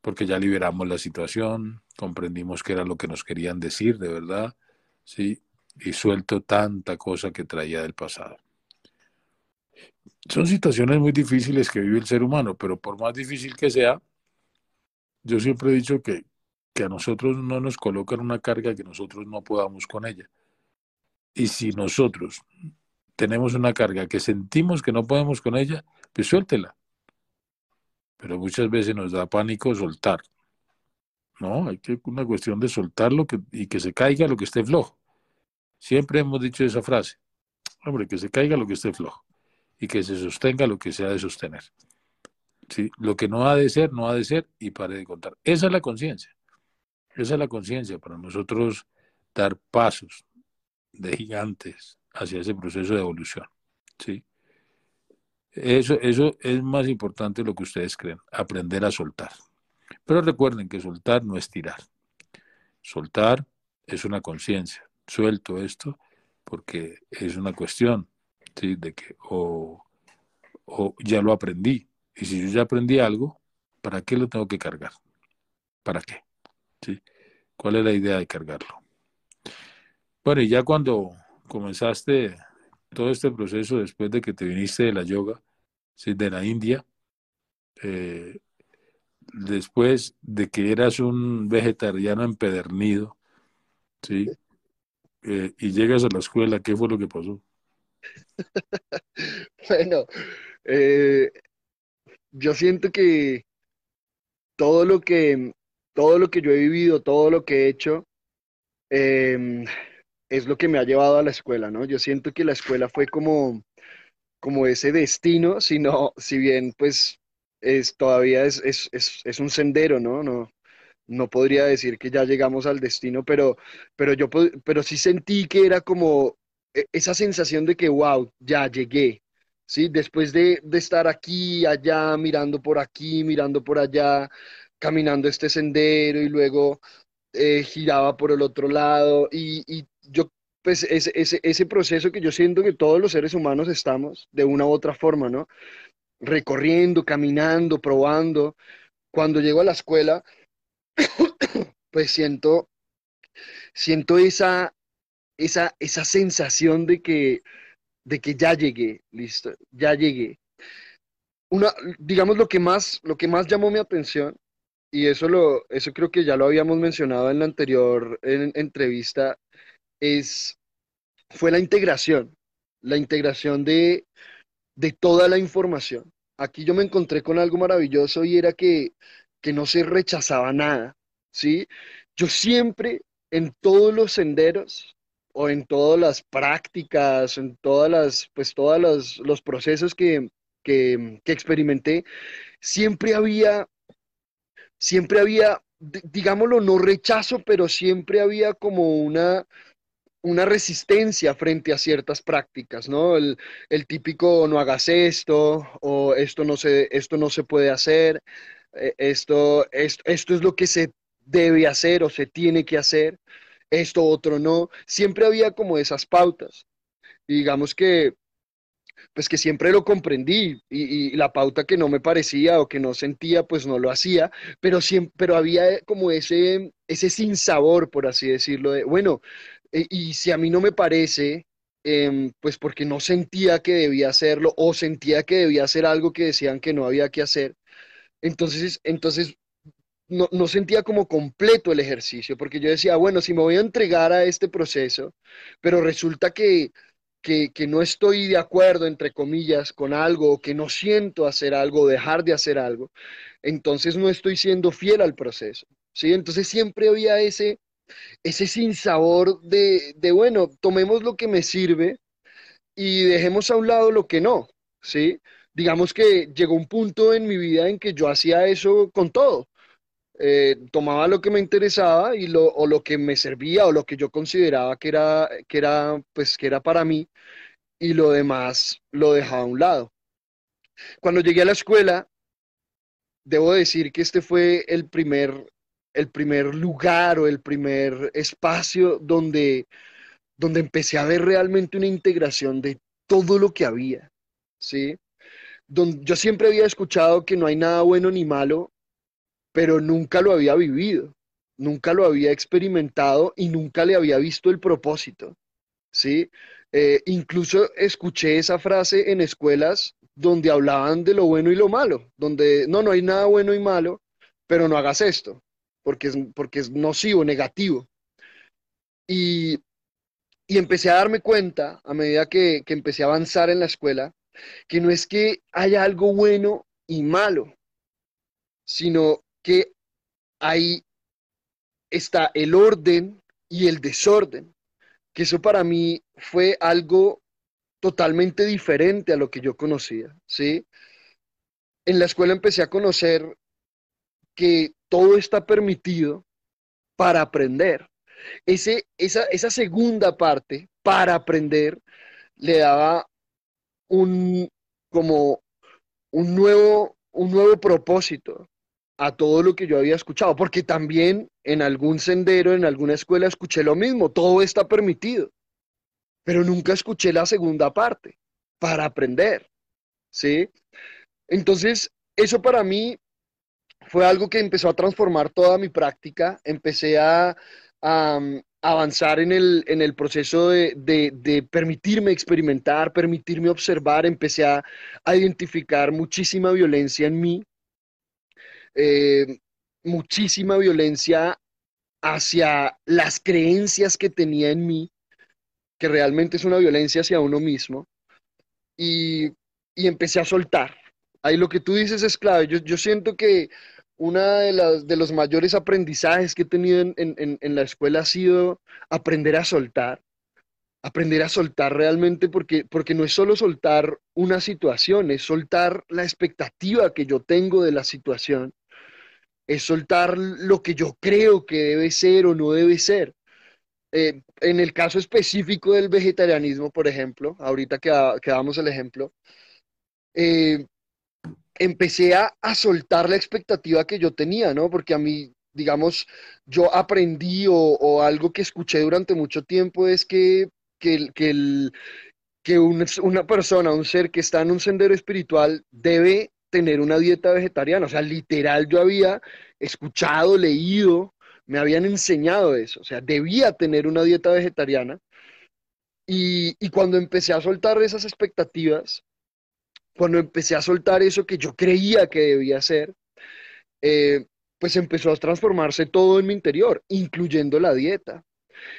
porque ya liberamos la situación, comprendimos que era lo que nos querían decir de verdad, ¿sí? Y suelto tanta cosa que traía del pasado. Son situaciones muy difíciles que vive el ser humano, pero por más difícil que sea, yo siempre he dicho que, que a nosotros no nos colocan una carga que nosotros no podamos con ella. Y si nosotros tenemos una carga que sentimos que no podemos con ella, pues suéltela. Pero muchas veces nos da pánico soltar. No, hay que una cuestión de soltarlo y que se caiga lo que esté flojo. Siempre hemos dicho esa frase. Hombre, que se caiga lo que esté flojo y que se sostenga lo que se ha de sostener. ¿Sí? Lo que no ha de ser, no ha de ser y pare de contar. Esa es la conciencia. Esa es la conciencia para nosotros dar pasos de gigantes hacia ese proceso de evolución. ¿sí? Eso, eso es más importante de lo que ustedes creen, aprender a soltar. Pero recuerden que soltar no es tirar. Soltar es una conciencia. Suelto esto porque es una cuestión ¿sí? de que o, o ya lo aprendí. Y si yo ya aprendí algo, ¿para qué lo tengo que cargar? ¿Para qué? ¿Sí? ¿Cuál es la idea de cargarlo? Bueno, y ya cuando comenzaste todo este proceso después de que te viniste de la yoga, ¿sí? de la India, eh, después de que eras un vegetariano empedernido, ¿sí? Eh, y llegas a la escuela, ¿qué fue lo que pasó? [laughs] bueno, eh, yo siento que todo lo que todo lo que yo he vivido, todo lo que he hecho, em, es lo que me ha llevado a la escuela, ¿no? Yo siento que la escuela fue como, como ese destino, sino, si bien pues es, todavía es, es, es, un sendero, ¿no? No, no podría decir que ya llegamos al destino, pero, pero yo pero sí sentí que era como e, esa sensación de que, wow, ya llegué, ¿sí? Después de, de estar aquí, allá, mirando por aquí, mirando por allá, caminando este sendero y luego eh, giraba por el otro lado y yo pues ese, ese, ese, proceso que yo siento que todos los seres humanos estamos de una u otra forma, ¿no? Recorriendo, caminando, probando. Cuando llego a la escuela, [coughs] pues siento, siento esa, esa, esa sensación de que, de que ya llegué, listo, ya llegué. Una, digamos, lo que más, lo que más llamó mi atención, y eso, lo, eso creo que ya lo habíamos mencionado en la anterior entrevista, es, fue la integración, la integración de, de toda la información. Aquí yo me encontré con algo maravilloso y era que, que no se rechazaba nada, ¿sí? Yo siempre, en todos los senderos, o en todas las prácticas, en todas las, pues todos los, los procesos que, que, que, experimenté, siempre había, siempre había, digámoslo, no rechazo, pero siempre había como una, una resistencia frente a ciertas prácticas, ¿no? El, típico no hagas esto o esto no se, esto no se puede hacer, eh, esto, esto, esto es lo que se debe hacer o se tiene que hacer, esto otro no. Siempre había como esas pautas. Digamos que pues que siempre lo comprendí y, la pauta que no me parecía o que no sentía, pues no lo hacía, pero, siempre, pero había como ese, ese sinsabor, por así decirlo, de, bueno, eh, y si a mí no me parece, em, pues porque no sentía que debía hacerlo o sentía que debía hacer algo que decían que no había que hacer, entonces, entonces no, no, sentía como completo el ejercicio, porque yo decía, bueno, si me voy a entregar a este proceso, pero resulta que, que, que no estoy de acuerdo, entre comillas, con algo, que no siento hacer algo, dejar de hacer algo, entonces no estoy siendo fiel al proceso. ¿sí? Entonces siempre había ese, ese sinsabor de, de, bueno, tomemos lo que me sirve y dejemos a un lado lo que no, ¿sí? Digamos que llegó un punto en mi vida en que yo hacía eso con todo. Eh, tomaba lo que me interesaba y lo, o lo que me servía o lo que yo consideraba que era, que era, pues, que era para mí y lo demás lo dejaba a un lado. Cuando llegué a la escuela, debo decir que este fue el primer el primer lugar o el primer espacio donde, donde empecé a ver realmente una integración de todo lo que había, ¿sí? Donde yo siempre había escuchado que no hay nada bueno ni malo, pero nunca lo había vivido, nunca lo había experimentado y nunca le había visto el propósito, ¿sí? Eh, incluso escuché esa frase en escuelas donde hablaban de lo bueno y lo malo, donde no, no hay nada bueno y malo, pero no hagas esto, porque es, porque es nocivo, negativo. Y, y empecé a darme cuenta, a medida que, que empecé a avanzar en la escuela, que no es que haya algo bueno y malo, sino que ahí está el orden y el desorden, que eso para mí fue algo totalmente diferente a lo que yo conocía, ¿sí? En la escuela empecé a conocer que todo está permitido para aprender. Esa, esa segunda parte, para aprender, le daba un, como un nuevo, un nuevo propósito a todo lo que yo había escuchado, porque también en algún sendero, en alguna escuela escuché lo mismo, todo está permitido, pero nunca escuché la segunda parte para aprender, ¿sí? Entonces, eso para mí fue algo que empezó a transformar toda mi práctica, empecé a, avanzar en el, proceso de, permitirme experimentar, permitirme observar, empecé a, identificar muchísima violencia en mí, eh, muchísima violencia hacia las creencias que tenía en mí, que realmente es una violencia hacia uno mismo, y empecé a soltar. Ahí lo que tú dices es clave. Yo, yo siento que una de, las, de los mayores aprendizajes que he tenido en, en, en, la escuela ha sido aprender a soltar, aprender a soltar realmente porque, porque no es solo soltar una situación, es soltar la expectativa que yo tengo de la situación, es soltar lo que yo creo que debe ser o no debe ser. Eh, en el caso específico del vegetarianismo, por ejemplo, ahorita que, que damos el ejemplo, eh, empecé a, soltar la expectativa que yo tenía, ¿no? Porque a mí, digamos, yo aprendí o, algo que escuché durante mucho tiempo es que, que, que, una persona, un ser que está en un sendero espiritual debe tener una dieta vegetariana. O sea, literal, yo había escuchado, leído, me habían enseñado eso. O sea, debía tener una dieta vegetariana. Y cuando empecé a soltar esas expectativas, cuando empecé a soltar eso que yo creía que debía hacer, eh, pues empezó a transformarse todo en mi interior, incluyendo la dieta.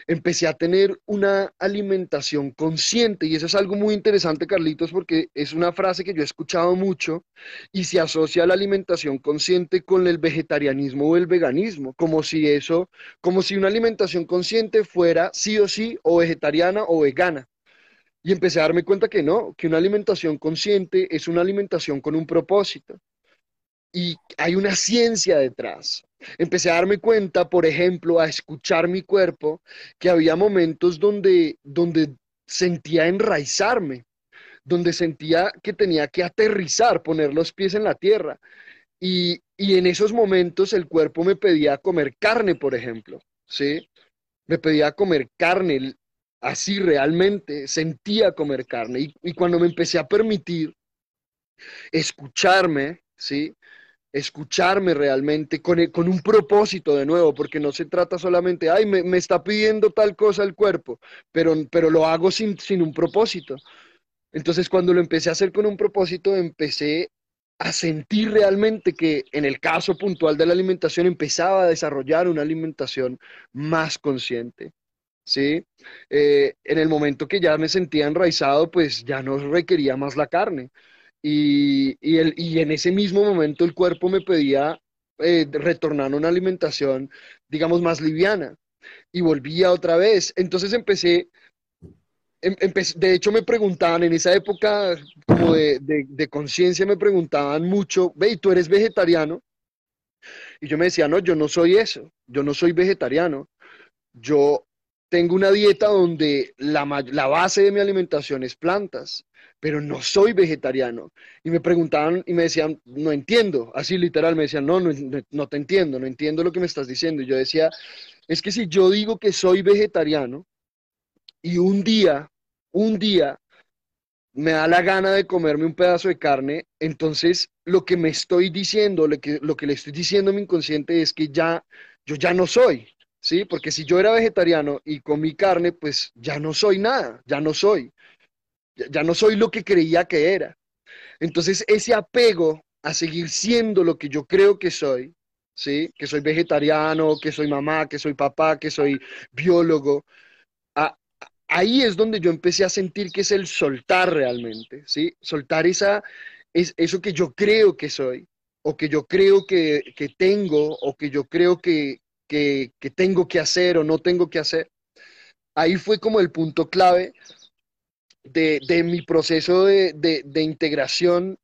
Empecé a tener una alimentación consciente y eso es algo muy interesante, Carlitos, porque es una frase que yo he escuchado mucho y se asocia a la alimentación consciente con el vegetarianismo o el veganismo, como si eso, como si una alimentación consciente fuera sí o sí o vegetariana o vegana. Y empecé a darme cuenta que no, que una alimentación consciente es una alimentación con un propósito. Y hay una ciencia detrás. Empecé a darme cuenta, por ejemplo, a escuchar mi cuerpo, que había momentos donde, donde sentía enraizarme, donde sentía que tenía que aterrizar, poner los pies en la tierra. Y, y en esos momentos el cuerpo me pedía comer carne, por ejemplo, ¿sí? Me pedía comer carne, así realmente sentía comer carne. Y, cuando me empecé a permitir escucharme, ¿sí? Escucharme realmente con, con un propósito de nuevo, porque no se trata solamente, ay, me, está pidiendo tal cosa el cuerpo, pero, pero lo hago sin, sin un propósito. Entonces, cuando lo empecé a hacer con un propósito, empecé a sentir realmente que en el caso puntual de la alimentación empezaba a desarrollar una alimentación más consciente. ¿Sí? Eh, en el momento que ya me sentía enraizado, pues ya no requería más la carne. Y, el, y en ese mismo momento el cuerpo me pedía eh, retornar a una alimentación, digamos, más liviana. Y volvía otra vez. Entonces empecé, em, de hecho me preguntaban en esa época como de, de conciencia, me preguntaban mucho, ve, ¿tú eres vegetariano? Y yo me decía, no, yo no soy eso, yo no soy vegetariano. Yo tengo una dieta donde la, base de mi alimentación es plantas, pero no soy vegetariano. Y me preguntaban y me decían, no entiendo, así literal, me decían, no, no, no te entiendo, no entiendo lo que me estás diciendo. Y yo decía, es que si yo digo que soy vegetariano, y un día, un día, me da la gana de comerme un pedazo de carne, entonces lo que me estoy diciendo, lo que, lo que le estoy diciendo a mi inconsciente es que ya, yo ya no soy, ¿sí? Porque si yo era vegetariano y comí carne, pues ya no soy nada, ya no soy, ya, no soy lo que creía que era. Entonces ese apego a seguir siendo lo que yo creo que soy, ¿sí? Que soy vegetariano, que soy mamá, que soy papá, que soy biólogo, ahí es donde yo empecé a sentir que es el soltar realmente, ¿sí? Soltar esa, es, eso que yo creo que soy, o que yo creo que, tengo, o que yo creo que, que, tengo que hacer o no tengo que hacer. Ahí fue como el punto clave de, mi proceso de, de, integración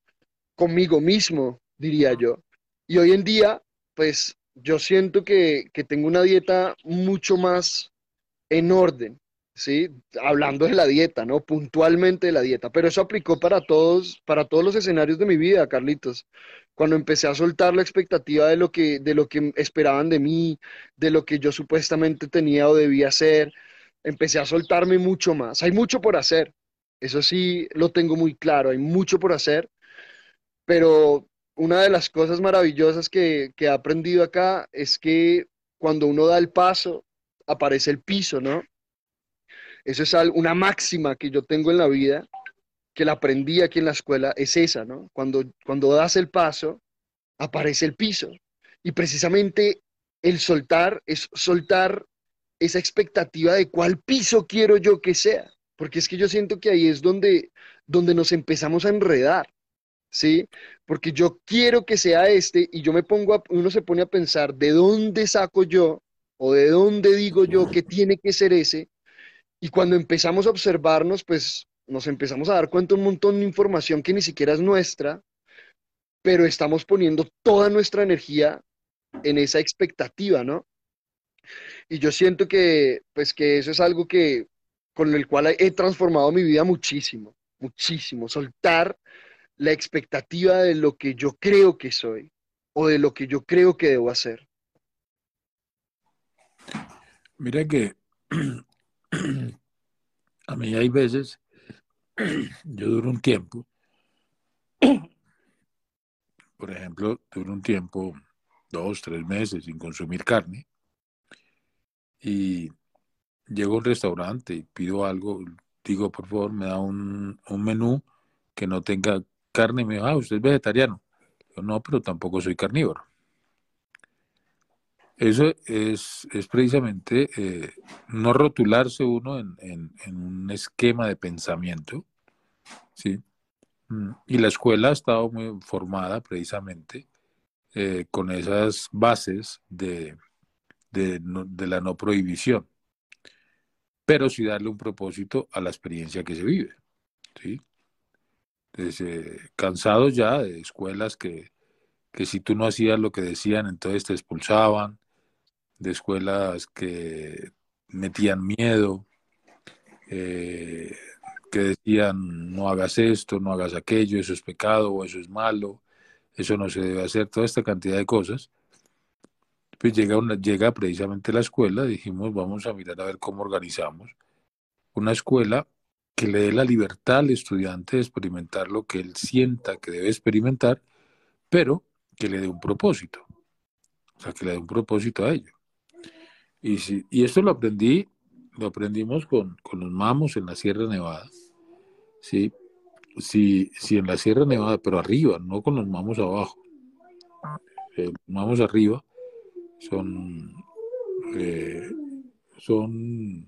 conmigo mismo, diría yo. Y hoy en día, pues yo siento que, que tengo una dieta mucho más en orden, ¿sí? Hablando de la dieta, ¿no? Puntualmente de la dieta, pero eso aplicó para todos, para todos los escenarios de mi vida, Carlitos. Cuando empecé a soltar la expectativa de lo que, de lo que esperaban de mí, de lo que yo supuestamente tenía o debía hacer, empecé a soltarme mucho más. Hay mucho por hacer, eso sí lo tengo muy claro, hay mucho por hacer, pero una de las cosas maravillosas que, que he aprendido acá es que cuando uno da el paso, aparece el piso, ¿no? Eso es una máxima que yo tengo en la vida, que la aprendí aquí en la escuela, es esa, ¿no? Cuando, cuando das el paso, aparece el piso. Y precisamente el soltar es soltar esa expectativa de cuál piso quiero yo que sea. Porque es que yo siento que ahí es donde, donde nos empezamos a enredar, ¿sí? Porque yo quiero que sea este y yo me pongo, a, uno se pone a pensar, ¿de dónde saco yo o de dónde digo yo que tiene que ser ese? Y cuando empezamos a observarnos, pues nos empezamos a dar cuenta un montón de información que ni siquiera es nuestra, pero estamos poniendo toda nuestra energía en esa expectativa, ¿no? Y yo siento que, pues que eso es algo que, con el cual he transformado mi vida muchísimo, muchísimo. Soltar la expectativa de lo que yo creo que soy o de lo que yo creo que debo hacer. Mira que a mí hay veces, [clears throat] yo duro un tiempo, [clears throat] por ejemplo, duro un tiempo, dos, tres meses sin consumir carne, y llego a un restaurante y pido algo, digo, por favor, me da un, menú que no tenga carne, y me dijo, ah, usted es vegetariano. Yo no, pero tampoco soy carnívoro. Eso es, precisamente eh, no rotularse uno en, un esquema de pensamiento, ¿sí? Mm, y la escuela ha estado muy formada precisamente eh, con esas bases de, de, la no prohibición, pero sí darle un propósito a la experiencia que se vive, ¿sí? cansados ya de escuelas que, que si tú no hacías lo que decían, entonces te expulsaban, de escuelas que metían miedo, eh, que decían no hagas esto, no hagas aquello, eso es pecado o eso es malo, eso no se debe hacer, toda esta cantidad de cosas. Pues llega, una, llega precisamente la escuela, dijimos vamos a mirar a ver cómo organizamos una escuela que le dé la libertad al estudiante de experimentar lo que él sienta que debe experimentar, pero que le dé un propósito, o sea, que le dé un propósito a ello. Y, si, y esto lo aprendí, lo aprendimos con, los mamos en la Sierra Nevada. ¿sí? Si, si en la Sierra Nevada, pero arriba, no con los mamos abajo. Los mamos arriba son, eh, son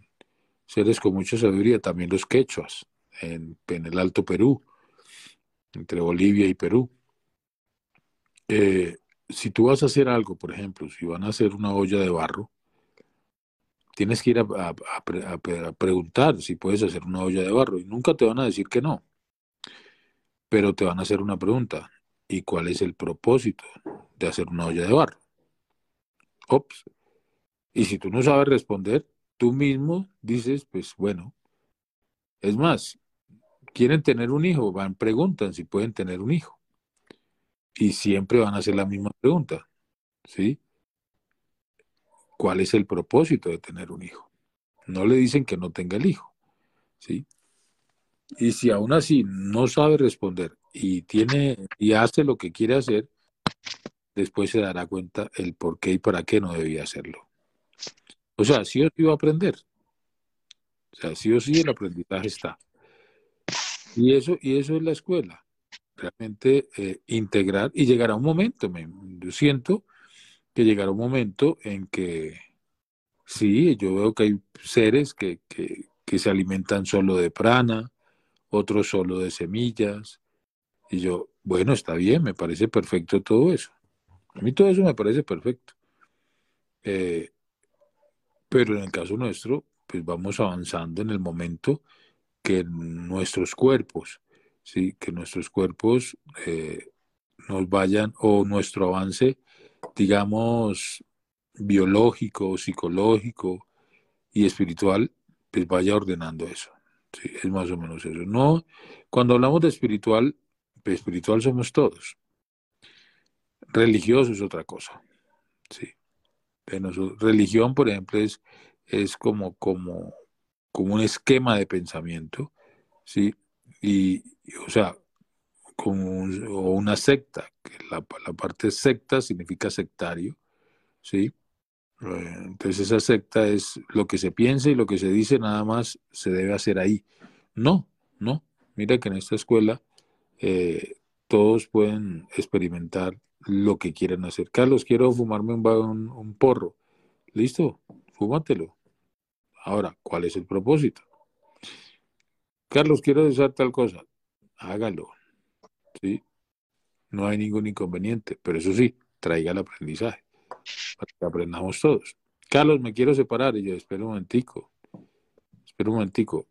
seres con mucha sabiduría, también los quechuas, en, en el Alto Perú, entre Bolivia y Perú. Eh, si tú vas a hacer algo, por ejemplo, si van a hacer una olla de barro, tienes que ir a, preguntar si puedes hacer una olla de barro y nunca te van a decir que no, pero te van a hacer una pregunta. ¿Y cuál es el propósito de hacer una olla de barro? Ops. Y si tú no sabes responder, tú mismo dices, pues bueno, es más, quieren tener un hijo, van, preguntan si pueden tener un hijo. Y siempre van a hacer la misma pregunta, ¿sí? ¿Cuál es el propósito de tener un hijo? No le dicen que no tenga el hijo. ¿sí? Y si aún así no sabe responder y tiene y hace lo que quiere hacer, después se dará cuenta el por qué y para qué no debía hacerlo. O sea, sí o sí va a aprender. O sea, sí o sí el aprendizaje está. Y eso, y eso es la escuela. Realmente eh, integrar y llegará un momento, me, yo siento que llegará un momento en que sí, yo veo que hay seres que, que, que se alimentan solo de prana, otros solo de semillas. Y yo, bueno, está bien, me parece perfecto todo eso. A mí todo eso me parece perfecto. Eh, pero en el caso nuestro, pues vamos avanzando en el momento que nuestros cuerpos, ¿sí? que nuestros cuerpos eh, nos vayan, o nuestro avance, digamos, biológico, psicológico y espiritual, pues vaya ordenando eso. Es más o menos eso. No, cuando hablamos de espiritual, pues espiritual somos todos. Religioso es otra cosa. Sí. Religión, por ejemplo, es, es como, como, como un esquema de pensamiento, ¿sí? Y, o sea, como o una secta, que la, la parte secta significa sectario, ¿sí? Eh, entonces esa secta es lo que se piensa y lo que se dice nada más se debe hacer ahí. No, no. Mira que en esta escuela eh, todos pueden experimentar lo que quieran hacer. Carlos, quiero fumarme un, un porro. Listo, fúmatelo. Ahora, ¿cuál es el propósito? Carlos, quiero desear tal cosa. Hágalo. ¿Sí? No hay ningún inconveniente, pero eso sí, traiga el aprendizaje para que aprendamos todos. Carlos, me quiero separar. Y yo, espero un momentico, espera un momentico.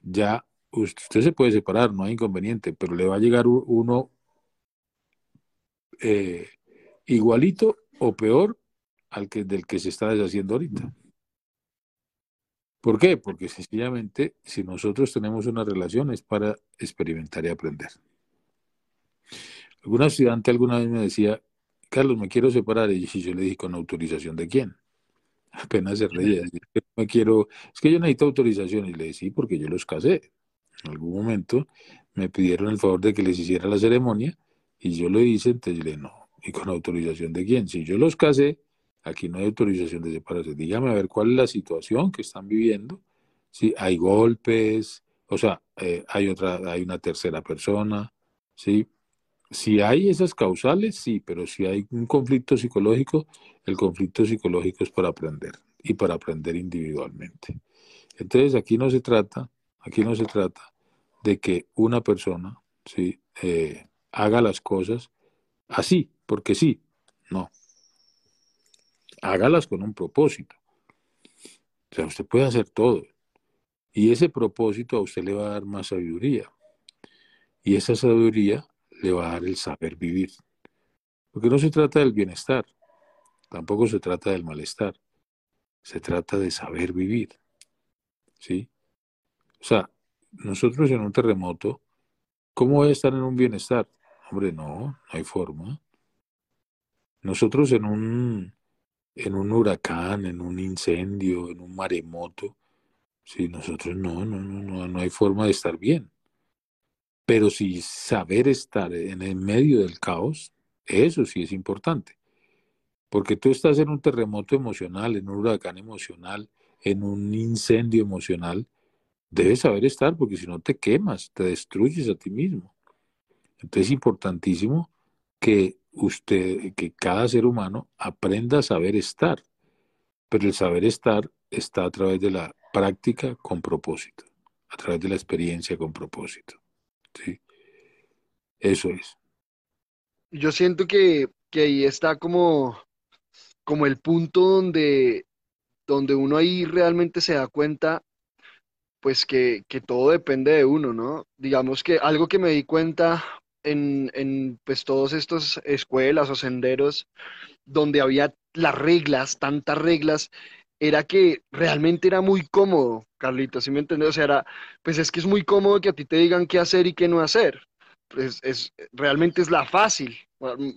Ya usted se puede separar, no hay inconveniente, pero le va a llegar uno eh, igualito o peor al que del que se está deshaciendo ahorita. ¿Por qué? Porque sencillamente si nosotros tenemos una relación es para experimentar y aprender. Alguna estudiante alguna vez me decía, Carlos, me quiero separar. Y yo le dije, ¿con autorización de quién? [laughs] Apenas se reía. Me quiero, es que yo necesito autorización. Y le dije, sí, porque yo los casé. En algún momento me pidieron el favor de que les hiciera la ceremonia y yo lo hice, entonces le dije, no. ¿Y con autorización de quién? Si yo los casé, aquí no hay autorización de separación. Dígame a ver cuál es la situación que están viviendo. Si hay golpes, o sea, eh, hay otra, hay una tercera persona, ¿sí? Si hay esas causales, sí, pero si hay un conflicto psicológico, el conflicto psicológico es para aprender y para aprender individualmente. Entonces aquí no se trata, aquí no se trata de que una persona ¿sí? Eh, haga las cosas así, porque sí, no. Hágalas con un propósito. O sea, usted puede hacer todo. Y ese propósito a usted le va a dar más sabiduría. Y esa sabiduría le va a dar el saber vivir. Porque no se trata del bienestar, tampoco se trata del malestar, se trata de saber vivir. ¿Sí? O sea, nosotros en un terremoto, ¿cómo voy a estar en un bienestar? Hombre, no, no hay forma. Nosotros en un, en un huracán, en un incendio, en un maremoto, sí, nosotros no, no, no, no, no hay forma de estar bien. Pero si saber estar en el medio del caos, eso sí es importante. Porque tú estás en un terremoto emocional, en un huracán emocional, en un incendio emocional, debes saber estar porque si no te quemas, te destruyes a ti mismo. Entonces es importantísimo que usted, que cada ser humano aprenda a saber estar. Pero el saber estar está a través de la práctica con propósito, a través de la experiencia con propósito. Sí. Eso es. Yo siento que, ahí está como, como el punto donde, donde uno ahí realmente se da cuenta, pues que, todo depende de uno, ¿no? Digamos que algo que me di cuenta en, en pues todos estos escuelas o senderos donde había las reglas, tantas reglas, era que realmente era muy cómodo, Carlitos, ¿sí me entiendes? O sea, era, pues es que es muy cómodo que a ti te digan qué hacer y qué no hacer. Pues es, realmente es la fácil.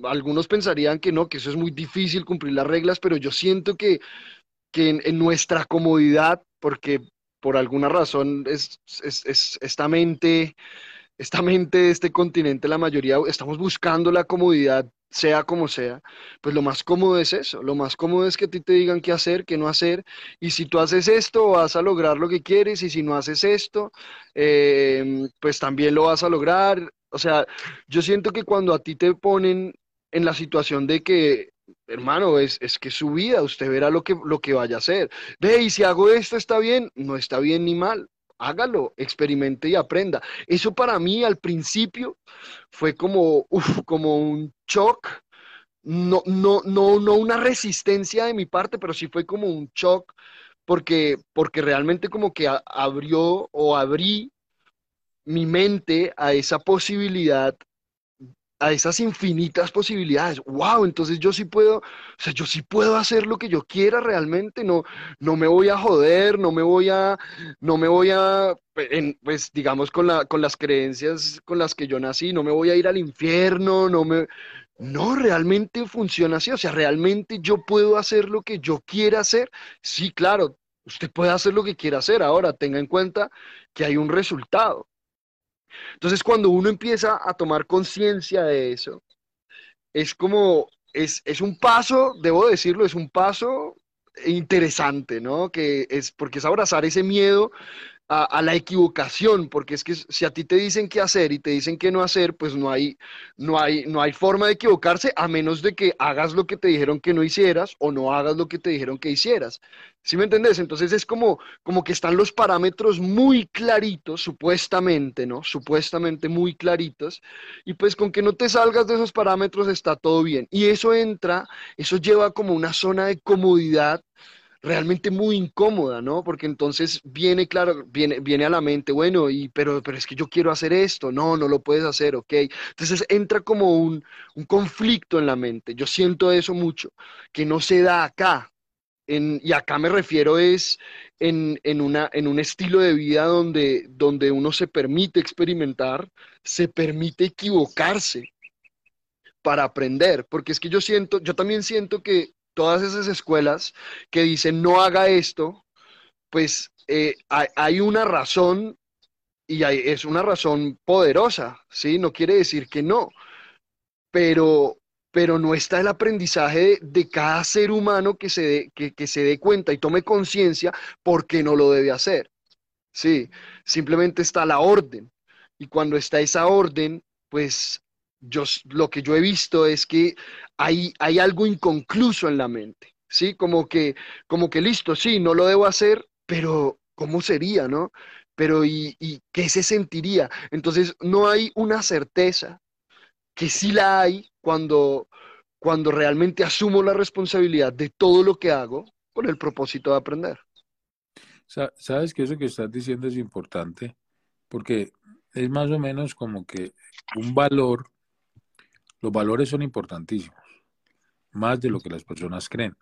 Algunos pensarían que no, que eso es muy difícil cumplir las reglas, pero yo siento que, que en, nuestra comodidad, porque por alguna razón es, es, esta mente, esta mente este continente, la mayoría estamos buscando la comodidad, sea como sea, pues lo más cómodo es eso, lo más cómodo es que a ti te digan qué hacer, qué no hacer, y si tú haces esto vas a lograr lo que quieres, y si no haces esto, eh, pues también lo vas a lograr. O sea, yo siento que cuando a ti te ponen en la situación de que hermano, es, es que su vida, usted verá lo que, lo que vaya a hacer. Ve, y si hago esto está bien, no está bien ni mal, hágalo, experimente y aprenda. Eso para mí al principio fue como, como un shock, no, no, no, no una resistencia de mi parte, pero sí fue como un shock porque, porque realmente como que abrió o abrí mi mente a esa posibilidad a esas infinitas posibilidades. ¡Wow! Entonces yo sí puedo, o sea, yo sí puedo hacer lo que yo quiera realmente, no, no me voy a joder, no me voy a, no me voy a, pues digamos con, la, con las creencias con las que yo nací, no me voy a ir al infierno, no me... No, realmente funciona así, o sea, realmente yo puedo hacer lo que yo quiera hacer. Sí, claro, usted puede hacer lo que quiera hacer. Ahora, tenga en cuenta que hay un resultado. Entonces, cuando uno empieza a tomar conciencia de eso, es como, es, es un paso, debo decirlo, es un paso interesante, ¿no? Que es porque es abrazar ese miedo a, la equivocación, porque es que si a ti te dicen qué hacer y te dicen qué no hacer, pues no hay, no hay, no hay forma de equivocarse a menos de que hagas lo que te dijeron que no hicieras o no hagas lo que te dijeron que hicieras. ¿Sí me entendés? Entonces es como, como que están los parámetros muy claritos, supuestamente, ¿no? Supuestamente muy claritos, y pues con que no te salgas de esos parámetros está todo bien. Y eso entra, eso lleva como una zona de comodidad realmente muy incómoda, ¿no? Porque entonces viene, claro, viene, viene a la mente, bueno, y, pero, pero es que yo quiero hacer esto, no, no lo puedes hacer, ok. Entonces entra como un, un conflicto en la mente, yo siento eso mucho, que no se da acá, y acá me refiero es en, en, una, en un estilo de vida donde, donde uno se permite experimentar, se permite equivocarse para aprender, porque es que yo siento, yo también siento que todas esas escuelas que dicen no haga esto, pues eh, hay, una razón y es una razón poderosa, ¿sí? No quiere decir que no, pero, pero no está el aprendizaje de, cada ser humano que se, dé, que, se dé cuenta y tome conciencia por qué no lo debe hacer, ¿sí? Simplemente está la orden. Y cuando está esa orden, pues yo, lo que yo he visto es que hay, hay algo inconcluso en la mente, ¿sí? Como que, como que listo, sí, no lo debo hacer, pero ¿cómo sería, no? Pero ¿y, y qué se sentiría? Entonces, no hay una certeza que sí la hay cuando, cuando realmente asumo la responsabilidad de todo lo que hago con el propósito de aprender. Sabes que eso que estás diciendo es importante, porque es más o menos como que un valor los valores son importantísimos, más de lo que las personas creen.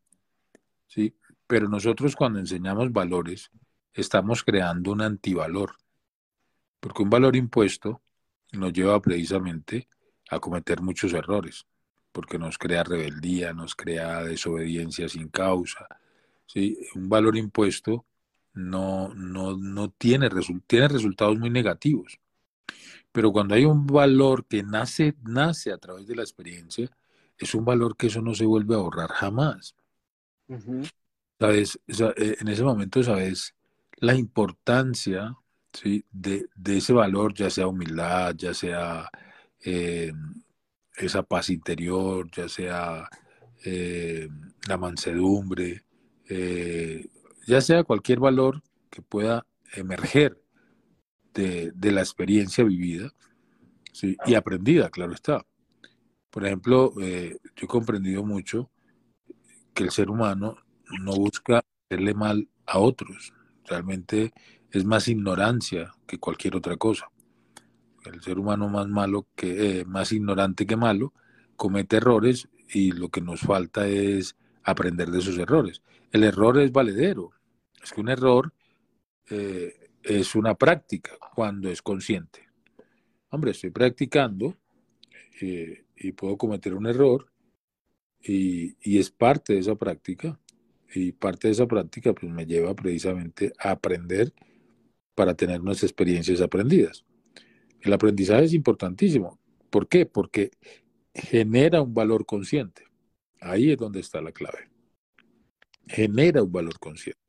¿sí? Pero nosotros cuando enseñamos valores, estamos creando un antivalor, porque un valor impuesto nos lleva precisamente a cometer muchos errores, porque nos crea rebeldía, nos crea desobediencia sin causa. ¿sí? Un valor impuesto no, no, no tiene, tiene resultados muy negativos. Pero cuando hay un valor que nace, nace a través de la experiencia, es un valor que eso no se vuelve a ahorrar jamás. ¿Sabes? Eh, en ese momento, ¿sabes? La importancia ¿sí? de, ese valor, ya sea humildad, ya sea eh, esa paz interior, ya sea eh, la mansedumbre, ya sea cualquier valor que pueda emerger de, la experiencia vivida y aprendida, claro está. Por ejemplo, eh, yo he comprendido mucho que el ser humano no busca hacerle mal a otros. Realmente es más ignorancia que cualquier otra cosa. El ser humano más malo que eh, más ignorante que malo comete errores y lo que nos falta es aprender de esos errores. El error es valedero. Es que un error eh, es una práctica cuando es consciente. Hombre, estoy practicando eh, y puedo cometer un error y, es parte de esa práctica Y parte de esa práctica pues, me lleva precisamente a aprender para tener unas experiencias aprendidas. El aprendizaje es importantísimo. ¿Por qué? Porque genera un valor consciente. Ahí es donde está la clave. Genera un valor consciente.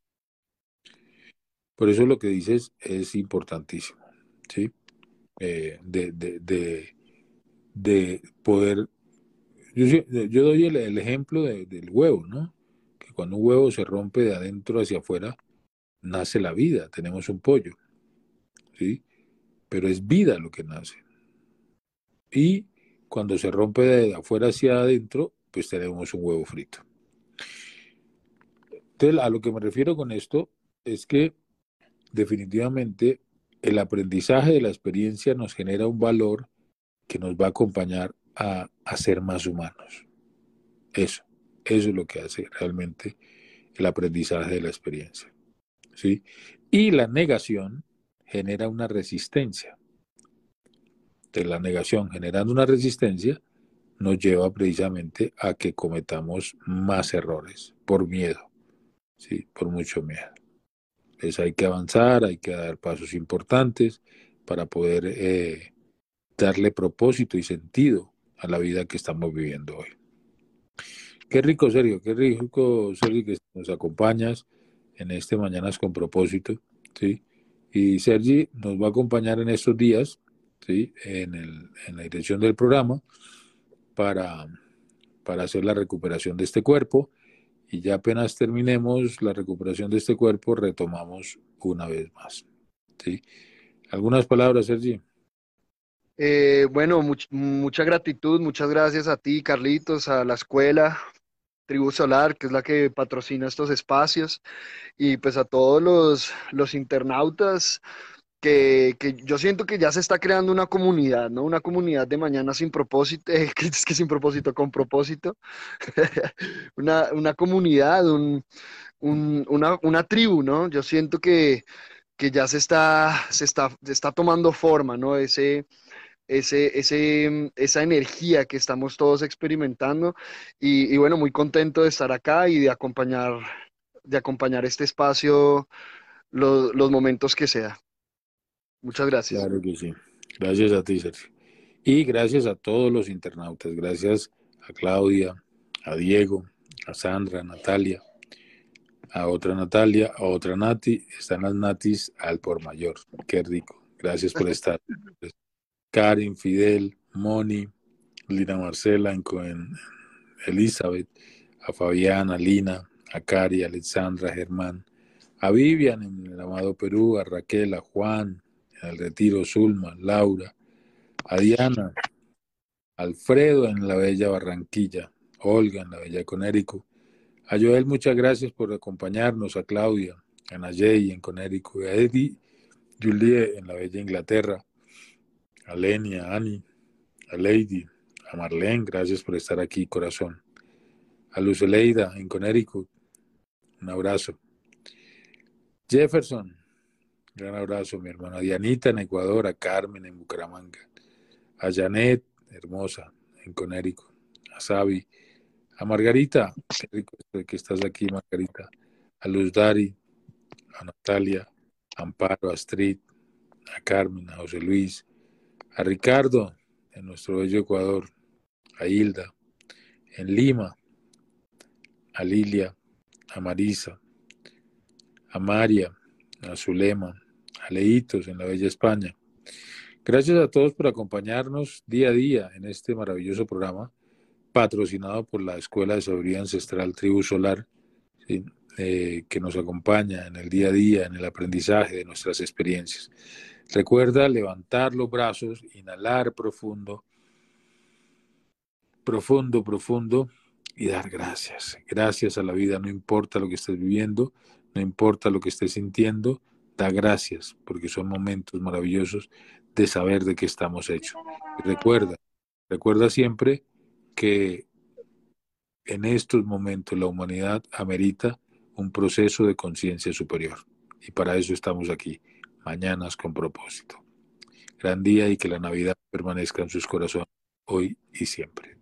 Por eso lo que dices es importantísimo, ¿sí? Eh, de, de, poder... Yo, doy el, ejemplo del huevo, ¿no? Que cuando un huevo se rompe de adentro hacia afuera, nace la vida, tenemos un pollo, ¿sí? Pero es vida lo que nace. Y cuando se rompe de afuera hacia adentro, pues tenemos un huevo frito. Entonces, a lo que me refiero con esto es que definitivamente el aprendizaje de la experiencia nos genera un valor que nos va a acompañar a, ser más humanos. Eso, eso es lo que hace realmente el aprendizaje de la experiencia. ¿sí? Y la negación genera una resistencia. De la negación generando una resistencia nos lleva precisamente a que cometamos más errores por miedo, ¿sí? por mucho miedo. Entonces hay que avanzar, hay que dar pasos importantes para poder eh, darle propósito y sentido a la vida que estamos viviendo hoy. Qué rico, Sergio, qué rico, Sergio, que nos acompañas en este Mañanas con propósito, ¿sí? Y Sergi nos va a acompañar en estos días, ¿sí? En, en la dirección del programa para, para hacer la recuperación de este cuerpo y ya apenas terminemos la recuperación de este cuerpo, retomamos una vez más. ¿sí? ¿Algunas palabras, Sergi? Eh, bueno, mucha gratitud, muchas gracias a ti, Carlitos, a la escuela Tribu Solar, que es la que patrocina estos espacios, y pues a todos los, los internautas que, yo siento que ya se está creando una comunidad, ¿no? Una comunidad de mañana sin propósito, eh, [laughs] es que sin propósito, con propósito. [laughs] una, comunidad, un, una, tribu, ¿no? Yo siento que, ya se está, se está, está tomando forma, ¿no? Ese, ese, ese, esa energía que estamos todos experimentando y, bueno, muy contento de estar acá y de acompañar, de acompañar este espacio los momentos que sea. Muchas gracias. Claro que sí. Gracias a ti, Sergio. Y gracias a todos los internautas. Gracias a Claudia, a Diego, a Sandra, a Natalia, a otra Natalia, a otra Nati. Están las Natis al por mayor. Qué rico. Gracias por estar. [laughs] Karin, Fidel, Moni, Lina Marcela, en, Elizabeth, a Fabián, a Lina, a Cari, a Alexandra, a Germán, a Vivian en el amado Perú, a Raquel, a Juan, el Retiro Zulma, Laura, a Diana, Alfredo en la bella Barranquilla, Olga en la bella Conérico, a Joel muchas gracias por acompañarnos, a Claudia, a Nayey en Conérico, a Eddie, Julie en la bella Inglaterra, a Lenia, a Annie, a Lady, a Marlene, gracias por estar aquí, corazón. A Luceleida en Conérico, un abrazo. Jefferson, Gran abrazo, mi hermana Dianita en Ecuador, a Carmen en Bucaramanga, a Janet, hermosa, en Conérico, a Sabi, a Margarita, qué rico que estás aquí, Margarita, a Luz Dari, a Natalia, a Amparo, a Astrid, a Carmen, a José Luis, a Ricardo, en nuestro bello Ecuador, a Hilda, en Lima, a Lilia, a Marisa, a María, a Zulema, Aleitos en la Bella España. Gracias a todos por acompañarnos día a día en este maravilloso programa patrocinado por la Escuela de Sabiduría Ancestral Tribu Solar, eh, que nos acompaña en el día a día, en el aprendizaje de nuestras experiencias. Recuerda levantar los brazos, inhalar profundo, profundo, profundo y dar gracias. Gracias a la vida, no importa lo que estés viviendo, no importa lo que estés sintiendo, da gracias, porque son momentos maravillosos de saber de qué estamos hechos. recuerda, recuerda siempre que en estos momentos la humanidad amerita un proceso de conciencia superior. Y para eso estamos aquí, mañanas con propósito. Gran día y que la Navidad permanezca en sus corazones hoy y siempre.